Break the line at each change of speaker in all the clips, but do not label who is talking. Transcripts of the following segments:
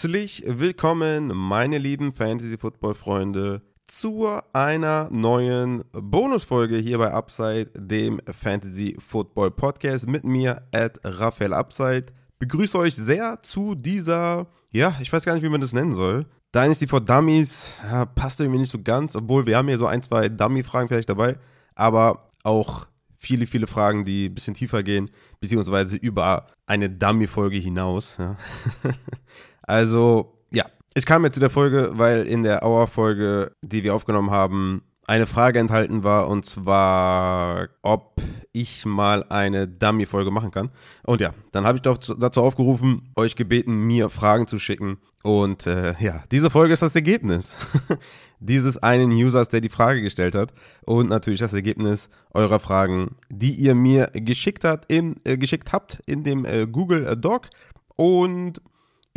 Herzlich willkommen, meine lieben Fantasy-Football-Freunde, zu einer neuen Bonusfolge hier bei Upside, dem Fantasy-Football-Podcast mit mir, at Raphael Upside. Begrüße euch sehr zu dieser, ja, ich weiß gar nicht, wie man das nennen soll. Dynasty for Dummies ja, passt irgendwie nicht so ganz, obwohl wir haben hier so ein, zwei Dummy-Fragen vielleicht dabei, aber auch viele, viele Fragen, die ein bisschen tiefer gehen, beziehungsweise über eine Dummy-Folge hinaus. Ja. also, ja, ich kam jetzt zu der Folge, weil in der Hour-Folge, die wir aufgenommen haben, eine Frage enthalten war und zwar, ob ich mal eine Dummy-Folge machen kann. Und ja, dann habe ich dazu aufgerufen, euch gebeten, mir Fragen zu schicken. Und äh, ja, diese Folge ist das Ergebnis dieses einen Users, der die Frage gestellt hat. Und natürlich das Ergebnis eurer Fragen, die ihr mir geschickt, hat, in, äh, geschickt habt in dem äh, Google Doc. Und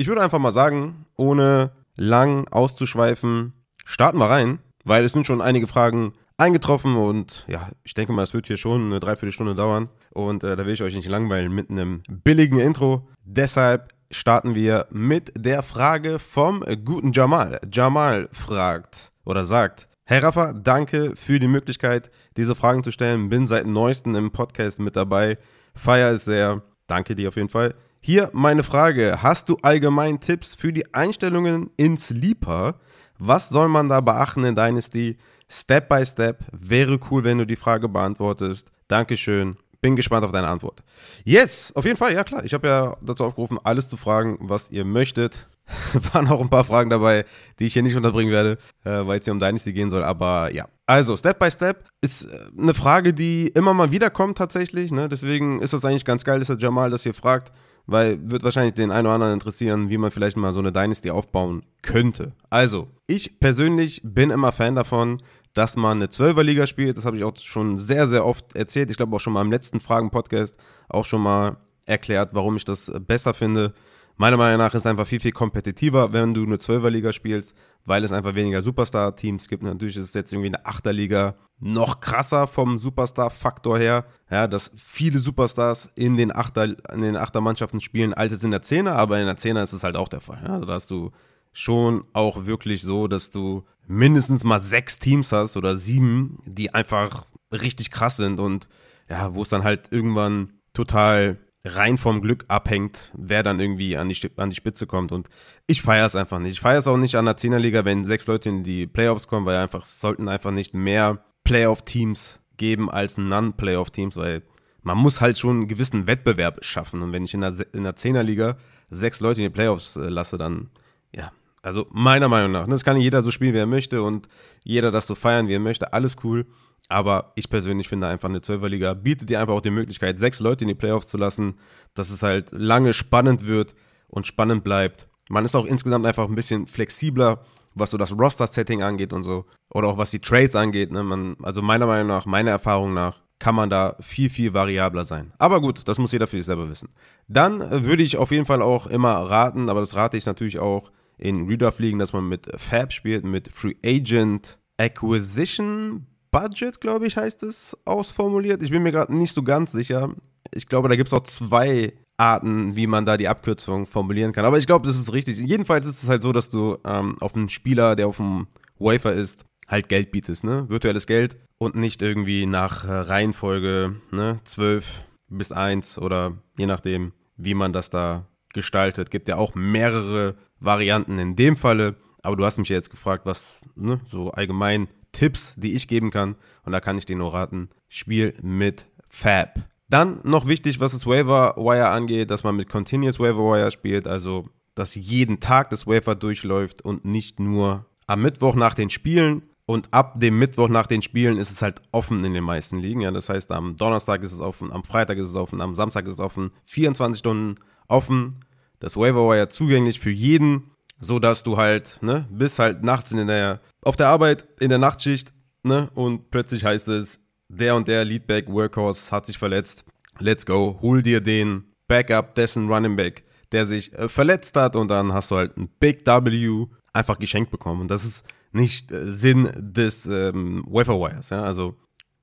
ich würde einfach mal sagen, ohne lang auszuschweifen, starten wir rein weil es sind schon einige Fragen eingetroffen und ja, ich denke mal, es wird hier schon eine Dreiviertelstunde dauern und äh, da will ich euch nicht langweilen mit einem billigen Intro. Deshalb starten wir mit der Frage vom guten Jamal. Jamal fragt oder sagt, Herr Rafa, danke für die Möglichkeit, diese Fragen zu stellen. Bin seit neuestem im Podcast mit dabei. Feier ist sehr. Danke dir auf jeden Fall. Hier meine Frage. Hast du allgemein Tipps für die Einstellungen in Sleeper? Was soll man da beachten in Dynasty? Step by Step. Wäre cool, wenn du die Frage beantwortest. Dankeschön. Bin gespannt auf deine Antwort. Yes, auf jeden Fall, ja klar. Ich habe ja dazu aufgerufen, alles zu fragen, was ihr möchtet. Waren auch ein paar Fragen dabei, die ich hier nicht unterbringen werde, äh, weil es hier um Dynasty gehen soll. Aber ja. Also, Step by Step ist äh, eine Frage, die immer mal wieder kommt tatsächlich. Ne? Deswegen ist das eigentlich ganz geil, dass der Jamal das hier fragt weil wird wahrscheinlich den einen oder anderen interessieren, wie man vielleicht mal so eine Dynasty aufbauen könnte. Also, ich persönlich bin immer Fan davon, dass man eine Zwölferliga spielt. Das habe ich auch schon sehr, sehr oft erzählt. Ich glaube auch schon mal im letzten Fragen-Podcast auch schon mal erklärt, warum ich das besser finde. Meiner Meinung nach ist es einfach viel, viel kompetitiver, wenn du eine Zwölferliga spielst, weil es einfach weniger Superstar-Teams gibt. Natürlich ist es jetzt irgendwie eine Achterliga noch krasser vom Superstar-Faktor her, ja, dass viele Superstars in den Achter, in den Achtermannschaften spielen, als es in der Zehner, aber in der Zehner ist es halt auch der Fall. Ja. Also da hast du schon auch wirklich so, dass du mindestens mal sechs Teams hast oder sieben, die einfach richtig krass sind und ja, wo es dann halt irgendwann total rein vom Glück abhängt, wer dann irgendwie an die, an die Spitze kommt. Und ich feiere es einfach nicht. Ich feiere es auch nicht an der Zehnerliga, wenn sechs Leute in die Playoffs kommen, weil einfach es sollten einfach nicht mehr Playoff-Teams geben als Non-Playoff-Teams, weil man muss halt schon einen gewissen Wettbewerb schaffen. Und wenn ich in der, in der Zehnerliga sechs Leute in die Playoffs äh, lasse, dann, ja, also meiner Meinung nach, ne, das kann jeder so spielen, wie er möchte und jeder das so feiern, wie er möchte, alles cool. Aber ich persönlich finde einfach eine Zwölferliga bietet dir einfach auch die Möglichkeit, sechs Leute in die Playoffs zu lassen, dass es halt lange spannend wird und spannend bleibt. Man ist auch insgesamt einfach ein bisschen flexibler, was so das Roster-Setting angeht und so. Oder auch was die Trades angeht. Ne? Man, also meiner Meinung nach, meiner Erfahrung nach, kann man da viel, viel variabler sein. Aber gut, das muss jeder für sich selber wissen. Dann würde ich auf jeden Fall auch immer raten, aber das rate ich natürlich auch in Redraft-Ligen, dass man mit Fab spielt, mit Free Agent Acquisition Budget, glaube ich, heißt es, ausformuliert. Ich bin mir gerade nicht so ganz sicher. Ich glaube, da gibt es auch zwei Arten, wie man da die Abkürzung formulieren kann. Aber ich glaube, das ist richtig. Jedenfalls ist es halt so, dass du ähm, auf einen Spieler, der auf dem Wafer ist, halt Geld bietest, ne? Virtuelles Geld und nicht irgendwie nach äh, Reihenfolge, ne? 12 bis 1 oder je nachdem, wie man das da gestaltet. Gibt ja auch mehrere Varianten in dem Falle. Aber du hast mich ja jetzt gefragt, was ne, so allgemein Tipps, die ich geben kann. Und da kann ich dir nur raten, spiel mit Fab. Dann noch wichtig, was das Waiver Wire angeht, dass man mit Continuous Waiver Wire spielt, also dass jeden Tag das Waiver durchläuft und nicht nur am Mittwoch nach den Spielen. Und ab dem Mittwoch nach den Spielen ist es halt offen in den meisten Ligen. Ja, das heißt, am Donnerstag ist es offen, am Freitag ist es offen, am Samstag ist es offen, 24 Stunden offen. Das Waiver Wire zugänglich für jeden so dass du halt, ne, bist halt nachts in der, auf der Arbeit, in der Nachtschicht, ne, und plötzlich heißt es, der und der Leadback Workhorse hat sich verletzt. Let's go, hol dir den Backup dessen Running Back, der sich äh, verletzt hat und dann hast du halt ein Big W einfach geschenkt bekommen. Und das ist nicht äh, Sinn des ähm, Waiver Wires, ja, also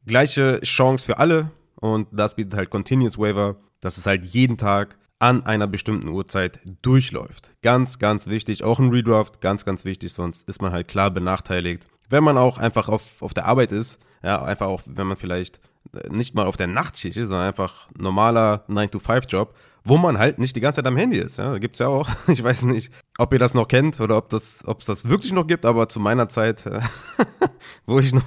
gleiche Chance für alle und das bietet halt Continuous Waiver, dass es halt jeden Tag an einer bestimmten Uhrzeit durchläuft. Ganz, ganz wichtig. Auch ein Redraft, ganz, ganz wichtig, sonst ist man halt klar benachteiligt. Wenn man auch einfach auf, auf der Arbeit ist, ja, einfach auch, wenn man vielleicht äh, nicht mal auf der Nachtschicht ist, sondern einfach normaler 9-to-5-Job, wo man halt nicht die ganze Zeit am Handy ist. Ja, gibt es ja auch. Ich weiß nicht, ob ihr das noch kennt oder ob das, ob es das wirklich noch gibt, aber zu meiner Zeit, äh, wo ich noch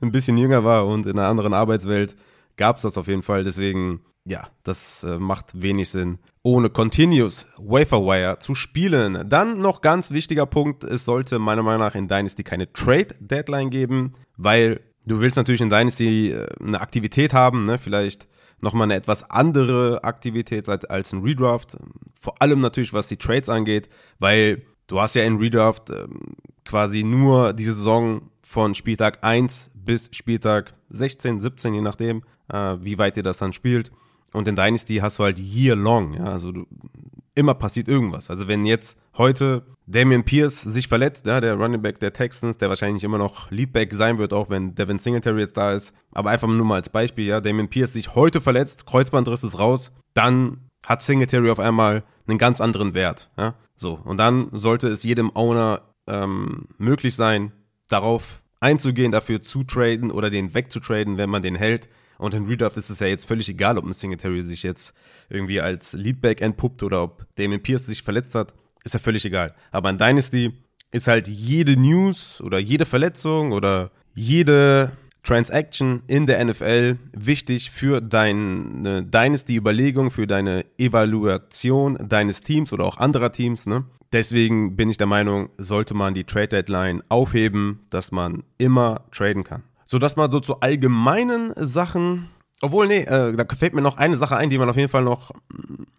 ein bisschen jünger war und in einer anderen Arbeitswelt, gab es das auf jeden Fall. Deswegen, ja, das äh, macht wenig Sinn, ohne Continuous Waferwire zu spielen. Dann noch ganz wichtiger Punkt, es sollte meiner Meinung nach in Dynasty keine Trade Deadline geben, weil du willst natürlich in Dynasty äh, eine Aktivität haben, ne? vielleicht nochmal eine etwas andere Aktivität als, als ein Redraft. Vor allem natürlich, was die Trades angeht, weil du hast ja in Redraft äh, quasi nur diese Saison von Spieltag 1 bis Spieltag 16, 17, je nachdem, äh, wie weit ihr das dann spielt. Und in Dynasty hast du halt year long, ja, also du, immer passiert irgendwas. Also wenn jetzt heute Damian Pierce sich verletzt, ja, der Running Back der Texans, der wahrscheinlich immer noch Leadback sein wird, auch wenn Devin Singletary jetzt da ist. Aber einfach nur mal als Beispiel, ja, Damian Pierce sich heute verletzt, Kreuzbandriss ist raus, dann hat Singletary auf einmal einen ganz anderen Wert, ja. So, und dann sollte es jedem Owner ähm, möglich sein, darauf einzugehen, dafür zu traden oder den wegzutraden, wenn man den hält. Und in Redraft ist es ja jetzt völlig egal, ob ein Singletary sich jetzt irgendwie als Leadback entpuppt oder ob Damien Pierce sich verletzt hat. Ist ja völlig egal. Aber in Dynasty ist halt jede News oder jede Verletzung oder jede Transaction in der NFL wichtig für deine Dynasty-Überlegung, für deine Evaluation deines Teams oder auch anderer Teams. Ne? Deswegen bin ich der Meinung, sollte man die Trade Deadline aufheben, dass man immer traden kann. So, das mal so zu allgemeinen Sachen. Obwohl, nee, äh, da fällt mir noch eine Sache ein, die man auf jeden Fall noch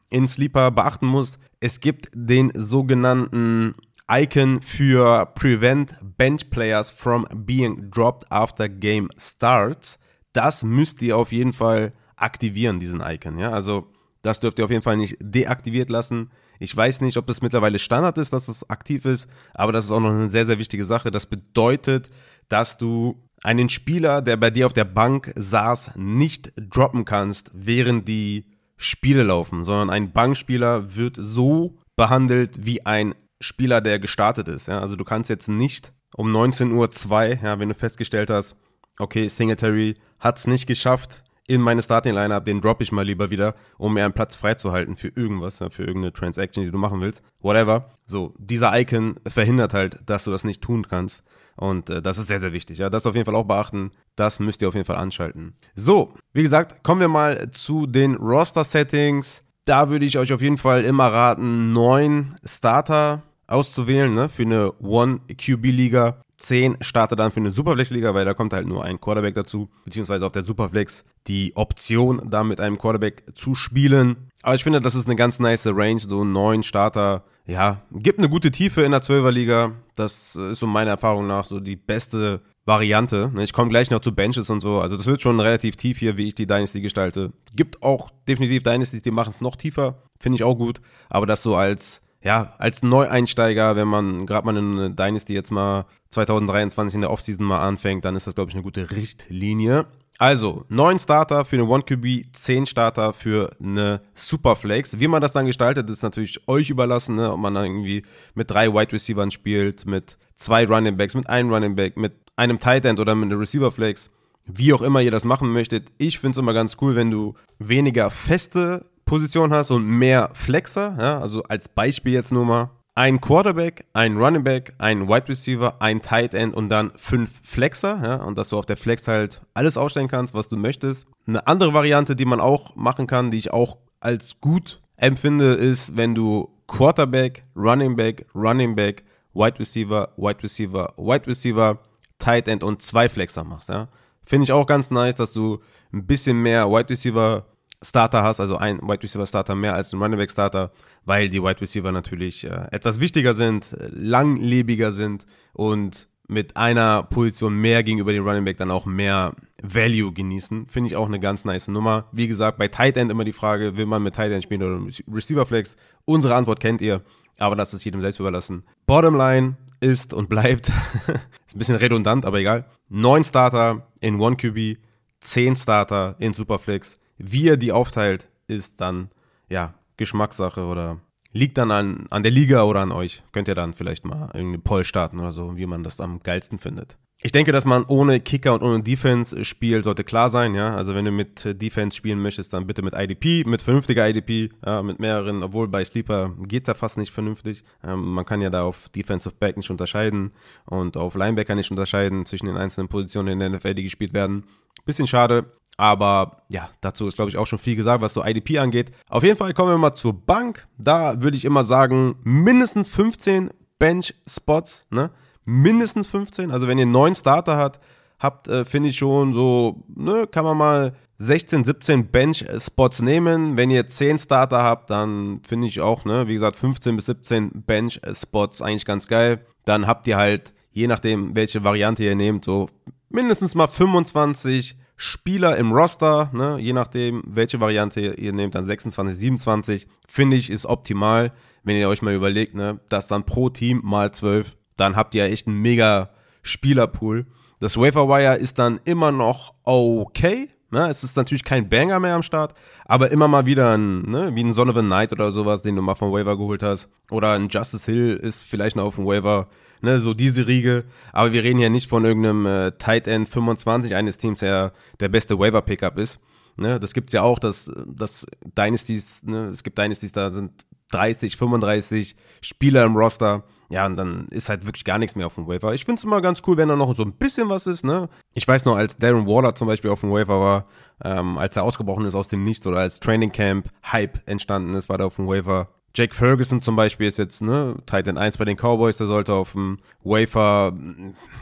in Sleeper beachten muss. Es gibt den sogenannten Icon für Prevent Bench Players from being dropped after game starts. Das müsst ihr auf jeden Fall aktivieren, diesen Icon. Ja, also das dürft ihr auf jeden Fall nicht deaktiviert lassen. Ich weiß nicht, ob das mittlerweile Standard ist, dass es aktiv ist, aber das ist auch noch eine sehr, sehr wichtige Sache. Das bedeutet, dass du einen Spieler, der bei dir auf der Bank saß, nicht droppen kannst, während die Spiele laufen, sondern ein Bankspieler wird so behandelt wie ein Spieler, der gestartet ist. Ja? Also du kannst jetzt nicht um 19.02 Uhr, ja, wenn du festgestellt hast, okay, Singletary hat es nicht geschafft in meine Starting Lineup, den droppe ich mal lieber wieder, um mir einen Platz freizuhalten für irgendwas, ja, für irgendeine Transaction, die du machen willst, whatever. So, dieser Icon verhindert halt, dass du das nicht tun kannst. Und äh, das ist sehr, sehr wichtig. Ja, das auf jeden Fall auch beachten. Das müsst ihr auf jeden Fall anschalten. So, wie gesagt, kommen wir mal zu den Roster-Settings. Da würde ich euch auf jeden Fall immer raten, neun Starter auszuwählen ne, für eine One-QB-Liga. 10 Starter dann für eine Superflex-Liga, weil da kommt halt nur ein Quarterback dazu, beziehungsweise auf der Superflex die Option, da mit einem Quarterback zu spielen. Aber ich finde, das ist eine ganz nice Range, so neun Starter. Ja, gibt eine gute Tiefe in der 12er-Liga. Das ist so meiner Erfahrung nach so die beste Variante. Ich komme gleich noch zu Benches und so. Also das wird schon relativ tief hier, wie ich die Dynasty gestalte. Gibt auch definitiv Dynasties, die machen es noch tiefer. Finde ich auch gut. Aber das so als ja, als Neueinsteiger, wenn man gerade mal eine Dynasty jetzt mal 2023 in der Offseason mal anfängt, dann ist das, glaube ich, eine gute Richtlinie. Also, neun Starter für eine 1QB, zehn Starter für eine Superflex. Wie man das dann gestaltet, ist natürlich euch überlassen, ne? ob man dann irgendwie mit drei Wide Receivers spielt, mit zwei Running Backs, mit einem Running Back, mit einem Tight End oder mit einer Receiver Flex. Wie auch immer ihr das machen möchtet. Ich finde es immer ganz cool, wenn du weniger feste Position hast und mehr Flexer, ja, also als Beispiel jetzt nur mal, ein Quarterback, ein Running Back, ein Wide Receiver, ein Tight End und dann fünf Flexer, ja, und dass du auf der Flex halt alles ausstellen kannst, was du möchtest. Eine andere Variante, die man auch machen kann, die ich auch als gut empfinde, ist, wenn du Quarterback, Running Back, Running Back, Wide Receiver, Wide Receiver, Wide Receiver, Tight End und zwei Flexer machst, ja. Finde ich auch ganz nice, dass du ein bisschen mehr Wide Receiver Starter hast, also ein Wide Receiver Starter mehr als ein Running Back Starter, weil die Wide Receiver natürlich äh, etwas wichtiger sind, langlebiger sind und mit einer Position mehr gegenüber dem Running Back dann auch mehr Value genießen. Finde ich auch eine ganz nice Nummer. Wie gesagt, bei Tight End immer die Frage, will man mit Tight End spielen oder Receiver Flex? Unsere Antwort kennt ihr, aber das ist jedem selbst überlassen. Bottom Line ist und bleibt, ist ein bisschen redundant, aber egal. Neun Starter in One QB, zehn Starter in Superflex wie er die aufteilt, ist dann ja Geschmackssache oder liegt dann an, an der Liga oder an euch. Könnt ihr dann vielleicht mal irgendeine Poll starten oder so, wie man das am geilsten findet. Ich denke, dass man ohne Kicker und ohne Defense spielt, sollte klar sein, ja. Also wenn du mit Defense spielen möchtest, dann bitte mit IDP, mit vernünftiger IDP, ja, mit mehreren, obwohl bei Sleeper geht's ja fast nicht vernünftig. Ähm, man kann ja da auf Defensive Back nicht unterscheiden und auf Linebacker nicht unterscheiden zwischen den einzelnen Positionen in der NFL, die gespielt werden. Bisschen schade, aber ja, dazu ist, glaube ich, auch schon viel gesagt, was so IDP angeht. Auf jeden Fall kommen wir mal zur Bank. Da würde ich immer sagen, mindestens 15 Bench-Spots, ne? mindestens 15. Also wenn ihr neun Starter habt, habt, äh, finde ich schon so, ne, kann man mal 16, 17 Bench-Spots nehmen. Wenn ihr 10 Starter habt, dann finde ich auch, ne, wie gesagt, 15 bis 17 Bench-Spots eigentlich ganz geil. Dann habt ihr halt, je nachdem, welche Variante ihr nehmt, so mindestens mal 25 Spieler im Roster, ne, je nachdem, welche Variante ihr nehmt, dann 26, 27, finde ich, ist optimal, wenn ihr euch mal überlegt, ne, dass dann pro Team mal 12 dann habt ihr echt einen mega Spielerpool. Das Waferwire ist dann immer noch okay. Ne? Es ist natürlich kein Banger mehr am Start, aber immer mal wieder ein, ne, wie ein Son of a Knight oder sowas, den du mal vom Waiver geholt hast. Oder ein Justice Hill ist vielleicht noch auf dem Waiver. Ne, so diese Riege. Aber wir reden ja nicht von irgendeinem äh, Tight End 25 eines Teams, der der beste Waiver-Pickup ist. Ne, das gibt's ja auch, dass, dass Dynasties, ne, es gibt Dynasties, da sind 30, 35 Spieler im Roster. Ja, und dann ist halt wirklich gar nichts mehr auf dem Waiver. Ich finde es immer ganz cool, wenn da noch so ein bisschen was ist, ne? Ich weiß noch, als Darren Waller zum Beispiel auf dem Waiver war, ähm, als er ausgebrochen ist aus dem Nichts oder als Training Camp Hype entstanden ist, war der auf dem Waiver. Jake Ferguson zum Beispiel ist jetzt, ne, Titan 1 bei den Cowboys, der sollte auf dem Wafer,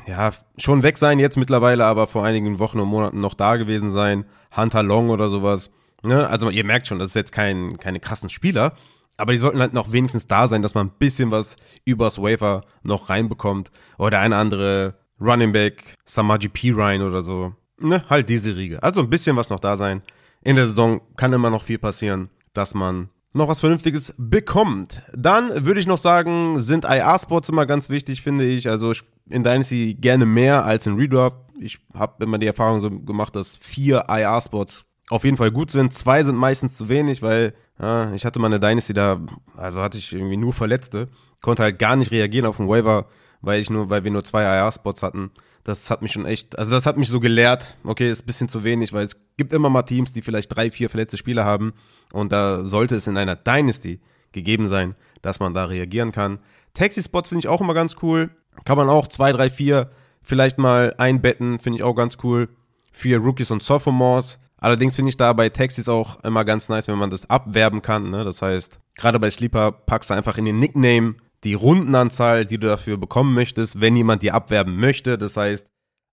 ja, schon weg sein jetzt mittlerweile, aber vor einigen Wochen und Monaten noch da gewesen sein. Hunter Long oder sowas. Ne? Also ihr merkt schon, das ist jetzt kein, keine krassen Spieler, aber die sollten halt noch wenigstens da sein, dass man ein bisschen was übers Wafer noch reinbekommt. Oder eine andere Running Back, Samaji P. Ryan oder so. Ne, halt diese Riege. Also ein bisschen was noch da sein. In der Saison kann immer noch viel passieren, dass man noch was Vernünftiges bekommt. Dann würde ich noch sagen, sind IR-Spots immer ganz wichtig, finde ich. Also in Dynasty gerne mehr als in Redraft. Ich habe immer die Erfahrung so gemacht, dass vier IR-Spots auf jeden Fall gut sind. Zwei sind meistens zu wenig, weil ja, ich hatte mal eine Dynasty da, also hatte ich irgendwie nur Verletzte, konnte halt gar nicht reagieren auf den Waiver, weil ich nur, weil wir nur zwei IR-Spots hatten. Das hat mich schon echt, also das hat mich so gelehrt, okay, ist ein bisschen zu wenig, weil es gibt immer mal Teams, die vielleicht drei, vier verletzte Spieler haben und da sollte es in einer Dynasty gegeben sein, dass man da reagieren kann. Taxi-Spots finde ich auch immer ganz cool. Kann man auch zwei, drei, vier vielleicht mal einbetten, finde ich auch ganz cool. Für Rookies und Sophomores. Allerdings finde ich da bei Taxis auch immer ganz nice, wenn man das abwerben kann. Ne? Das heißt, gerade bei Sleeper packst du einfach in den Nickname die Rundenanzahl, die du dafür bekommen möchtest, wenn jemand die abwerben möchte. Das heißt,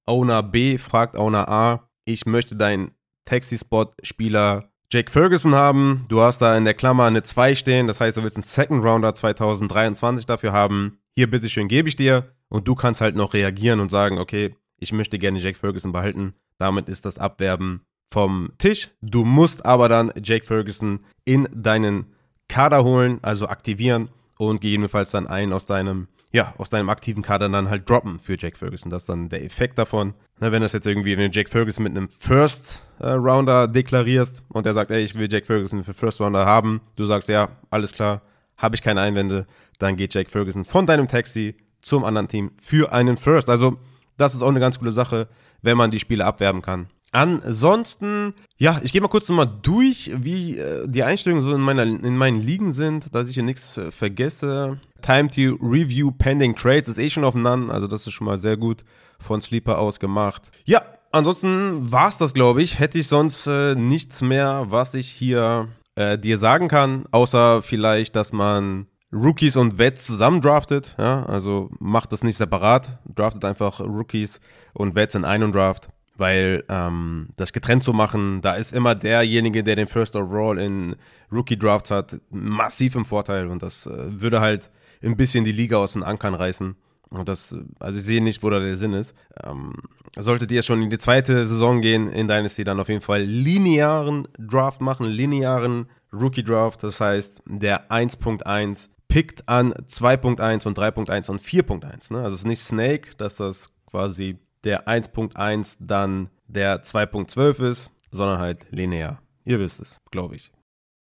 Owner B fragt Owner A, ich möchte deinen Taxi-Spot-Spieler Jake Ferguson haben. Du hast da in der Klammer eine 2 stehen. Das heißt, du willst einen Second Rounder 2023 dafür haben. Hier, bitteschön, gebe ich dir. Und du kannst halt noch reagieren und sagen, okay, ich möchte gerne Jake Ferguson behalten. Damit ist das Abwerben vom Tisch. Du musst aber dann Jake Ferguson in deinen Kader holen, also aktivieren und gegebenenfalls dann einen aus deinem, ja, aus deinem aktiven Kader dann halt droppen für Jake Ferguson. Das ist dann der Effekt davon. Na, wenn das jetzt irgendwie, wenn du Jake Ferguson mit einem First äh, Rounder deklarierst und der sagt, ey, ich will Jake Ferguson für First Rounder haben, du sagst, ja, alles klar, habe ich keine Einwände, dann geht Jake Ferguson von deinem Taxi zum anderen Team für einen First. Also, das ist auch eine ganz coole Sache, wenn man die Spiele abwerben kann. Ansonsten, ja, ich gehe mal kurz nochmal durch, wie äh, die Einstellungen so in, meiner, in meinen Ligen sind, dass ich hier nichts äh, vergesse. Time to Review Pending Trades ist eh schon auf None, also das ist schon mal sehr gut von Sleeper aus gemacht. Ja, ansonsten war es das, glaube ich. Hätte ich sonst äh, nichts mehr, was ich hier äh, dir sagen kann, außer vielleicht, dass man Rookies und Vets zusammen draftet. Ja, also macht das nicht separat, draftet einfach Rookies und Vets in einen Draft weil ähm, das getrennt zu machen, da ist immer derjenige, der den First Overall in Rookie Drafts hat, massiv im Vorteil und das äh, würde halt ein bisschen die Liga aus den Ankern reißen. Und das, also ich sehe nicht, wo da der Sinn ist. Ähm, solltet ihr schon in die zweite Saison gehen in Dynasty, dann auf jeden Fall linearen Draft machen, linearen Rookie Draft. Das heißt, der 1.1 pickt an 2.1 und 3.1 und 4.1. Ne? Also es ist nicht Snake, dass das quasi der 1.1 dann der 2.12 ist, sondern halt linear. Ihr wisst es, glaube ich.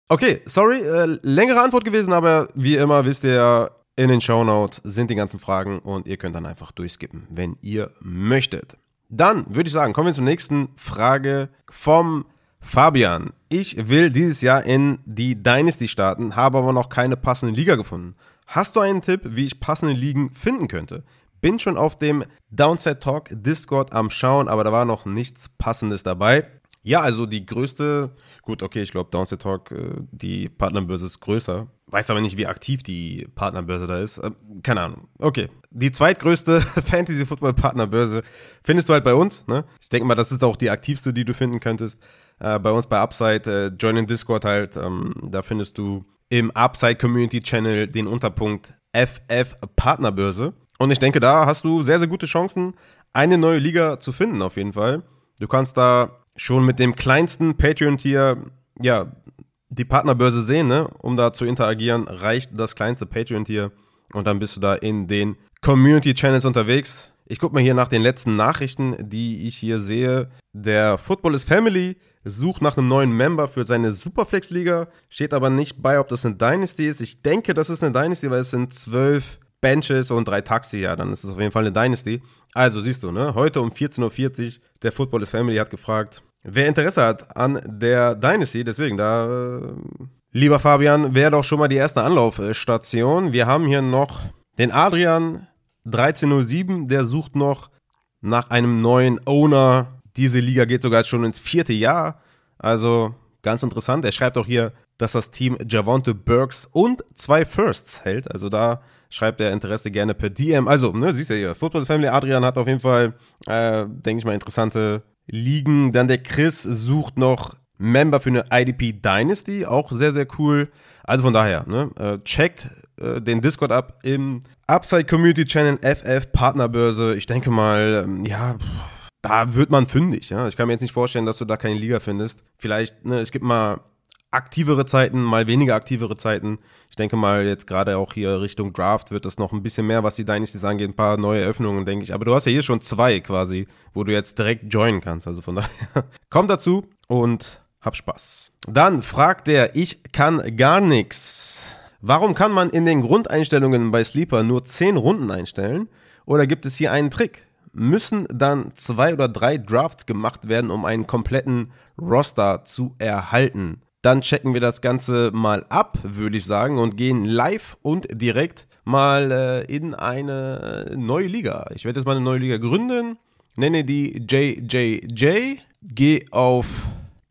Okay, sorry, äh, längere Antwort gewesen, aber wie immer wisst ihr in den Show Notes sind die ganzen Fragen und ihr könnt dann einfach durchskippen, wenn ihr möchtet. Dann würde ich sagen, kommen wir zur nächsten Frage vom Fabian. Ich will dieses Jahr in die Dynasty starten, habe aber noch keine passende Liga gefunden. Hast du einen Tipp, wie ich passende Ligen finden könnte? Bin schon auf dem Downside Talk Discord am Schauen, aber da war noch nichts Passendes dabei. Ja, also die größte, gut, okay, ich glaube, Downset Talk, äh, die Partnerbörse ist größer. Weiß aber nicht, wie aktiv die Partnerbörse da ist. Äh, keine Ahnung. Okay. Die zweitgrößte Fantasy Football Partnerbörse findest du halt bei uns. Ne? Ich denke mal, das ist auch die aktivste, die du finden könntest. Äh, bei uns bei Upside, join in Discord halt. Ähm, da findest du im Upside Community Channel den Unterpunkt FF Partnerbörse. Und ich denke, da hast du sehr, sehr gute Chancen, eine neue Liga zu finden, auf jeden Fall. Du kannst da schon mit dem kleinsten Patreon-Tier, ja, die Partnerbörse sehen, ne? Um da zu interagieren, reicht das kleinste Patreon-Tier und dann bist du da in den Community-Channels unterwegs. Ich gucke mal hier nach den letzten Nachrichten, die ich hier sehe. Der Football is Family sucht nach einem neuen Member für seine Superflex-Liga. Steht aber nicht bei, ob das eine Dynasty ist. Ich denke, das ist eine Dynasty, weil es sind zwölf Benches und drei Taxi. Ja, dann ist es auf jeden Fall eine Dynasty. Also siehst du, ne? Heute um 14.40 Uhr, der Football is Family hat gefragt, Wer Interesse hat an der Dynasty, deswegen da, äh, lieber Fabian, wäre doch schon mal die erste Anlaufstation. Wir haben hier noch den Adrian 1307, der sucht noch nach einem neuen Owner. Diese Liga geht sogar schon ins vierte Jahr. Also ganz interessant. Er schreibt auch hier, dass das Team Javonte Burks und zwei Firsts hält. Also da schreibt er Interesse gerne per DM. Also, ne, siehst du hier, Football Family Adrian hat auf jeden Fall, äh, denke ich mal, interessante liegen. Dann der Chris sucht noch Member für eine IDP Dynasty, auch sehr, sehr cool. Also von daher, ne, äh, checkt äh, den Discord ab im Upside Community Channel FF Partnerbörse. Ich denke mal, ähm, ja, da wird man fündig. Ja? Ich kann mir jetzt nicht vorstellen, dass du da keine Liga findest. Vielleicht, ne, es gibt mal aktivere Zeiten, mal weniger aktivere Zeiten. Ich denke mal, jetzt gerade auch hier Richtung Draft wird das noch ein bisschen mehr, was die Dynasties angeht, ein paar neue Eröffnungen, denke ich. Aber du hast ja hier schon zwei quasi, wo du jetzt direkt joinen kannst. Also von daher, komm dazu und hab Spaß. Dann fragt der, ich kann gar nichts. Warum kann man in den Grundeinstellungen bei Sleeper nur 10 Runden einstellen? Oder gibt es hier einen Trick? Müssen dann zwei oder drei Drafts gemacht werden, um einen kompletten Roster zu erhalten? Dann checken wir das Ganze mal ab, würde ich sagen, und gehen live und direkt mal äh, in eine neue Liga. Ich werde jetzt mal eine neue Liga gründen, nenne die JJJ, gehe auf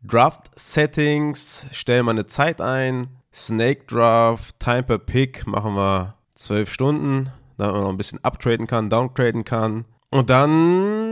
Draft Settings, stelle mal eine Zeit ein, Snake Draft, Time per Pick, machen wir 12 Stunden, damit man noch ein bisschen uptraden kann, downtraden kann. Und dann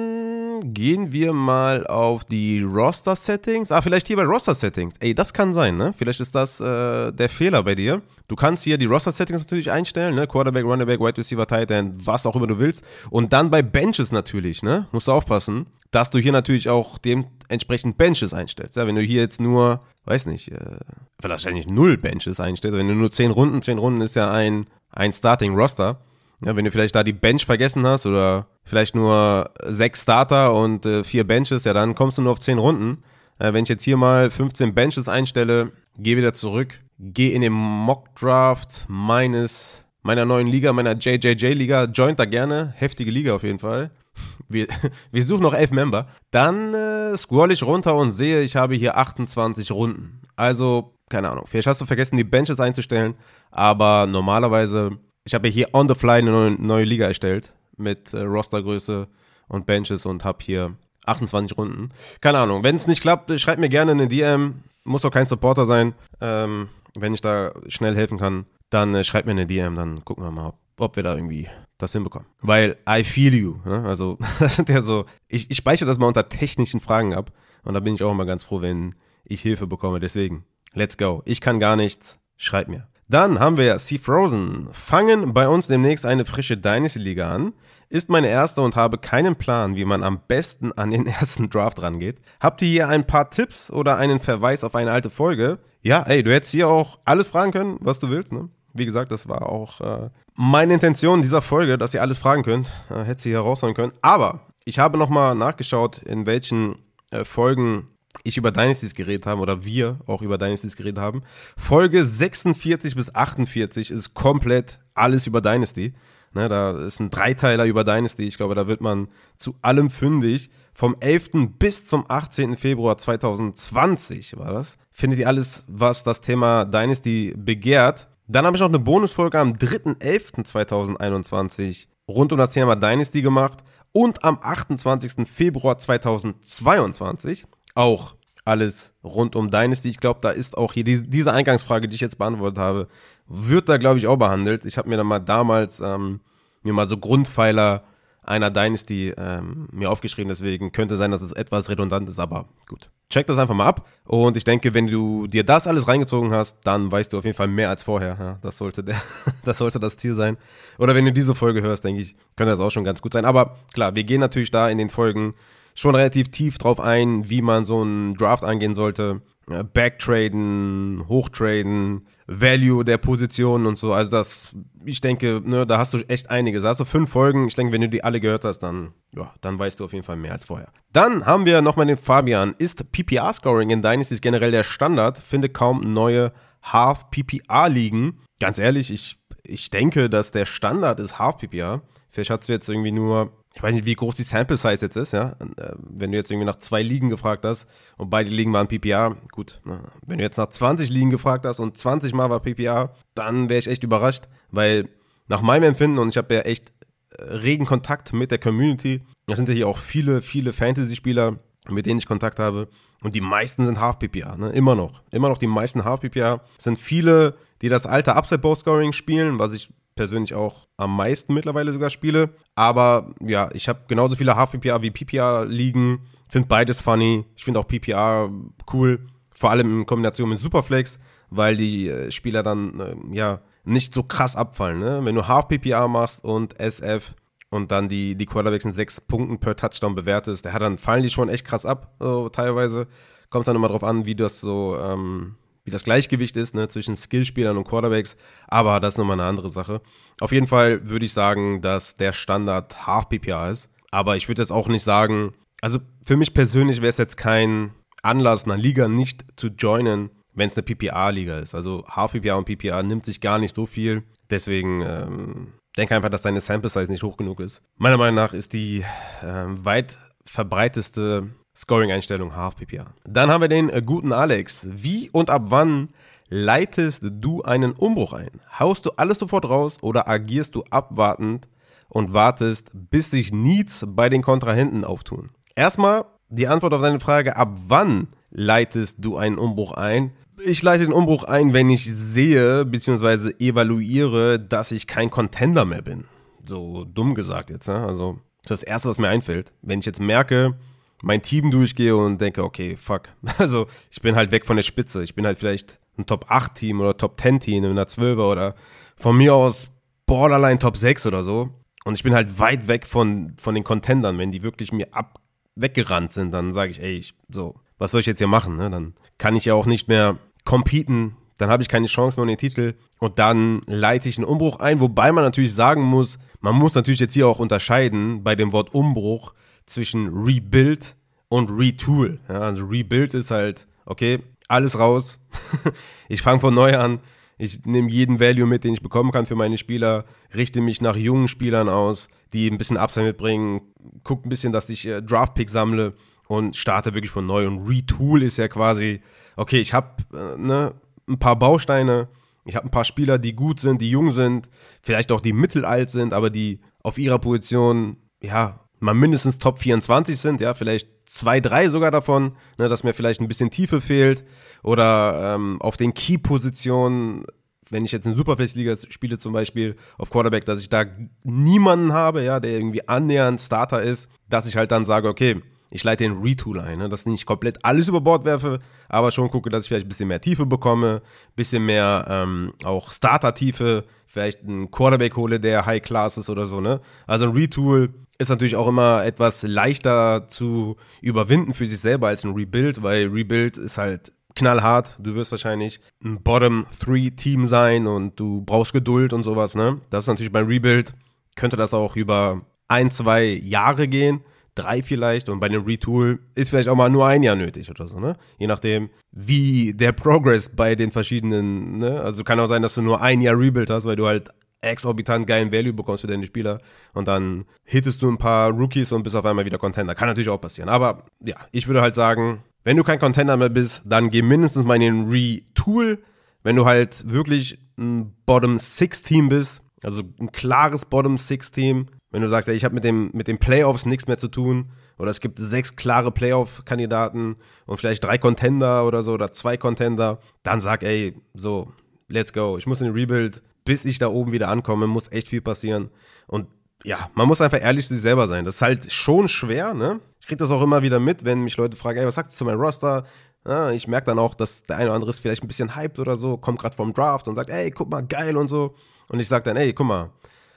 gehen wir mal auf die Roster-Settings. Ah, vielleicht hier bei Roster-Settings. Ey, das kann sein, ne? Vielleicht ist das äh, der Fehler bei dir. Du kannst hier die Roster-Settings natürlich einstellen, ne? Quarterback, Runnerback, Wide Receiver, Tight End, was auch immer du willst. Und dann bei Benches natürlich, ne? Musst du aufpassen, dass du hier natürlich auch dementsprechend Benches einstellst. Ja, wenn du hier jetzt nur, weiß nicht, äh, wahrscheinlich null Benches einstellst, wenn du nur 10 Runden, 10 Runden ist ja ein, ein Starting-Roster. Ja, wenn du vielleicht da die Bench vergessen hast oder vielleicht nur sechs Starter und äh, vier Benches, ja, dann kommst du nur auf zehn Runden. Äh, wenn ich jetzt hier mal 15 Benches einstelle, geh wieder zurück, geh in den Mock Draft meines, meiner neuen Liga, meiner JJJ-Liga, joint da gerne, heftige Liga auf jeden Fall. Wir, wir suchen noch elf Member. Dann äh, scroll ich runter und sehe, ich habe hier 28 Runden. Also, keine Ahnung, vielleicht hast du vergessen, die Benches einzustellen, aber normalerweise ich habe hier on the fly eine neue, neue Liga erstellt mit äh, Rostergröße und Benches und habe hier 28 Runden. Keine Ahnung. Wenn es nicht klappt, schreibt mir gerne eine DM. Muss auch kein Supporter sein. Ähm, wenn ich da schnell helfen kann, dann äh, schreibt mir eine DM. Dann gucken wir mal, ob, ob, wir da irgendwie das hinbekommen. Weil I feel you. Ne? Also, das sind ja so. Ich, ich speichere das mal unter technischen Fragen ab. Und da bin ich auch immer ganz froh, wenn ich Hilfe bekomme. Deswegen, let's go. Ich kann gar nichts. Schreibt mir. Dann haben wir Sea Frozen. Fangen bei uns demnächst eine frische Dynasty-Liga an. Ist meine erste und habe keinen Plan, wie man am besten an den ersten Draft rangeht. Habt ihr hier ein paar Tipps oder einen Verweis auf eine alte Folge? Ja, ey, du hättest hier auch alles fragen können, was du willst, ne? Wie gesagt, das war auch äh, meine Intention dieser Folge, dass ihr alles fragen könnt. Äh, hätte sie hier rausholen können. Aber ich habe nochmal nachgeschaut, in welchen äh, Folgen ich über Dynasties geredet habe oder wir auch über Dynasties geredet haben. Folge 46 bis 48 ist komplett alles über Dynasty. Ne, da ist ein Dreiteiler über Dynasty. Ich glaube, da wird man zu allem fündig. Vom 11. bis zum 18. Februar 2020 war das. Findet ihr alles, was das Thema Dynasty begehrt. Dann habe ich noch eine Bonusfolge am 3.11.2021 rund um das Thema Dynasty gemacht und am 28. Februar 2022 auch alles rund um Dynasty. Ich glaube, da ist auch hier die, diese Eingangsfrage, die ich jetzt beantwortet habe, wird da, glaube ich, auch behandelt. Ich habe mir dann mal damals ähm, mir mal so Grundpfeiler einer Dynasty ähm, mir aufgeschrieben, deswegen könnte sein, dass es etwas redundant ist, aber gut. Check das einfach mal ab und ich denke, wenn du dir das alles reingezogen hast, dann weißt du auf jeden Fall mehr als vorher. Ja, das, sollte der, das sollte das Ziel sein. Oder wenn du diese Folge hörst, denke ich, könnte das auch schon ganz gut sein. Aber klar, wir gehen natürlich da in den Folgen schon relativ tief drauf ein, wie man so einen Draft angehen sollte. Backtraden, Hochtraden, Value der Position und so. Also das, ich denke, ne, da hast du echt einiges. Da hast du fünf Folgen. Ich denke, wenn du die alle gehört hast, dann, ja, dann weißt du auf jeden Fall mehr als vorher. Dann haben wir nochmal den Fabian. Ist PPR-Scoring in Dynasties generell der Standard? Finde kaum neue Half-PPR-Ligen. Ganz ehrlich, ich, ich denke, dass der Standard ist Half-PPR. Vielleicht hast du jetzt irgendwie nur ich weiß nicht, wie groß die Sample Size jetzt ist, ja. Äh, wenn du jetzt irgendwie nach zwei Ligen gefragt hast und beide Ligen waren PPA, gut. Ne? Wenn du jetzt nach 20 Ligen gefragt hast und 20 Mal war PPA, dann wäre ich echt überrascht, weil nach meinem Empfinden, und ich habe ja echt äh, regen Kontakt mit der Community, das sind ja hier auch viele, viele Fantasy-Spieler, mit denen ich Kontakt habe. Und die meisten sind Half-PPA, ne? Immer noch. Immer noch die meisten Half-PPA. Es sind viele, die das alte Upside-Bow-Scoring spielen, was ich persönlich auch am meisten mittlerweile sogar spiele. Aber ja, ich habe genauso viele Half-PPA wie PPA liegen. Finde beides funny. Ich finde auch PPA cool. Vor allem in Kombination mit Superflex, weil die äh, Spieler dann äh, ja nicht so krass abfallen. Ne? Wenn du Half-PPA machst und SF und dann die, die Quarterbacks in sechs Punkten per Touchdown bewertest, hat dann fallen die schon echt krass ab, so teilweise. Kommt dann immer drauf an, wie das so, ähm, wie das Gleichgewicht ist ne, zwischen Skillspielern und Quarterbacks, aber das ist nochmal eine andere Sache. Auf jeden Fall würde ich sagen, dass der Standard Half PPA ist, aber ich würde jetzt auch nicht sagen, also für mich persönlich wäre es jetzt kein Anlass, einer Liga nicht zu joinen, wenn es eine PPA-Liga ist. Also Half PPA und PPA nimmt sich gar nicht so viel, deswegen ähm, denke einfach, dass deine Sample Size nicht hoch genug ist. Meiner Meinung nach ist die ähm, weit verbreiteste Scoring-Einstellung Half PPA. Dann haben wir den äh, guten Alex. Wie und ab wann leitest du einen Umbruch ein? Haust du alles sofort raus oder agierst du abwartend und wartest, bis sich Needs bei den Kontrahenten auftun? Erstmal die Antwort auf deine Frage, ab wann leitest du einen Umbruch ein? Ich leite den Umbruch ein, wenn ich sehe bzw. evaluiere, dass ich kein Contender mehr bin. So dumm gesagt jetzt. Ne? Also das Erste, was mir einfällt. Wenn ich jetzt merke, mein Team durchgehe und denke, okay, fuck. Also ich bin halt weg von der Spitze. Ich bin halt vielleicht ein Top-8-Team oder Top-10-Team in einer 12er oder von mir aus Borderline Top 6 oder so. Und ich bin halt weit weg von, von den Contendern. Wenn die wirklich mir ab weggerannt sind, dann sage ich, ey, ich, so, was soll ich jetzt hier machen? Ne? Dann kann ich ja auch nicht mehr competen. Dann habe ich keine Chance mehr um den Titel. Und dann leite ich einen Umbruch ein. Wobei man natürlich sagen muss, man muss natürlich jetzt hier auch unterscheiden bei dem Wort Umbruch zwischen Rebuild und Retool. Ja, also Rebuild ist halt, okay, alles raus. ich fange von neu an. Ich nehme jeden Value mit, den ich bekommen kann für meine Spieler, richte mich nach jungen Spielern aus, die ein bisschen Upside mitbringen, gucke ein bisschen, dass ich äh, Draft-Pick sammle und starte wirklich von neu. Und Retool ist ja quasi, okay, ich habe äh, ne, ein paar Bausteine, ich habe ein paar Spieler, die gut sind, die jung sind, vielleicht auch die mittelalt sind, aber die auf ihrer Position, ja, mal mindestens Top 24 sind, ja, vielleicht zwei, drei sogar davon, ne, dass mir vielleicht ein bisschen Tiefe fehlt oder ähm, auf den Key-Positionen, wenn ich jetzt in Superflex-Liga spiele zum Beispiel auf Quarterback, dass ich da niemanden habe, ja, der irgendwie annähernd Starter ist, dass ich halt dann sage, okay, ich leite den Retool ein, ne? dass ich nicht komplett alles über Bord werfe, aber schon gucke, dass ich vielleicht ein bisschen mehr Tiefe bekomme, ein bisschen mehr ähm, auch Starter-Tiefe, vielleicht einen Quarterback hole, der High Class ist oder so. Ne? Also ein Retool ist natürlich auch immer etwas leichter zu überwinden für sich selber als ein Rebuild, weil Rebuild ist halt knallhart. Du wirst wahrscheinlich ein Bottom-3-Team sein und du brauchst Geduld und sowas. Ne? Das ist natürlich beim Rebuild, könnte das auch über ein, zwei Jahre gehen, drei vielleicht und bei dem Retool ist vielleicht auch mal nur ein Jahr nötig oder so, ne? Je nachdem, wie der Progress bei den verschiedenen, ne? Also kann auch sein, dass du nur ein Jahr Rebuild hast, weil du halt exorbitant geilen Value bekommst für deine Spieler und dann hittest du ein paar Rookies und bist auf einmal wieder Contender. Kann natürlich auch passieren. Aber ja, ich würde halt sagen, wenn du kein Contender mehr bist, dann geh mindestens mal in den Retool. Wenn du halt wirklich ein Bottom-Six-Team bist, also ein klares Bottom-Six-Team, wenn du sagst, ey, ich habe mit, dem, mit den Playoffs nichts mehr zu tun, oder es gibt sechs klare Playoff-Kandidaten und vielleicht drei Contender oder so, oder zwei Contender, dann sag, ey, so, let's go. Ich muss in den Rebuild, bis ich da oben wieder ankomme, muss echt viel passieren. Und ja, man muss einfach ehrlich zu sich selber sein. Das ist halt schon schwer, ne? Ich kriege das auch immer wieder mit, wenn mich Leute fragen, ey, was sagst du zu meinem Roster? Ja, ich merke dann auch, dass der eine oder andere ist vielleicht ein bisschen hyped oder so, kommt gerade vom Draft und sagt, ey, guck mal, geil und so. Und ich sage dann, ey, guck mal,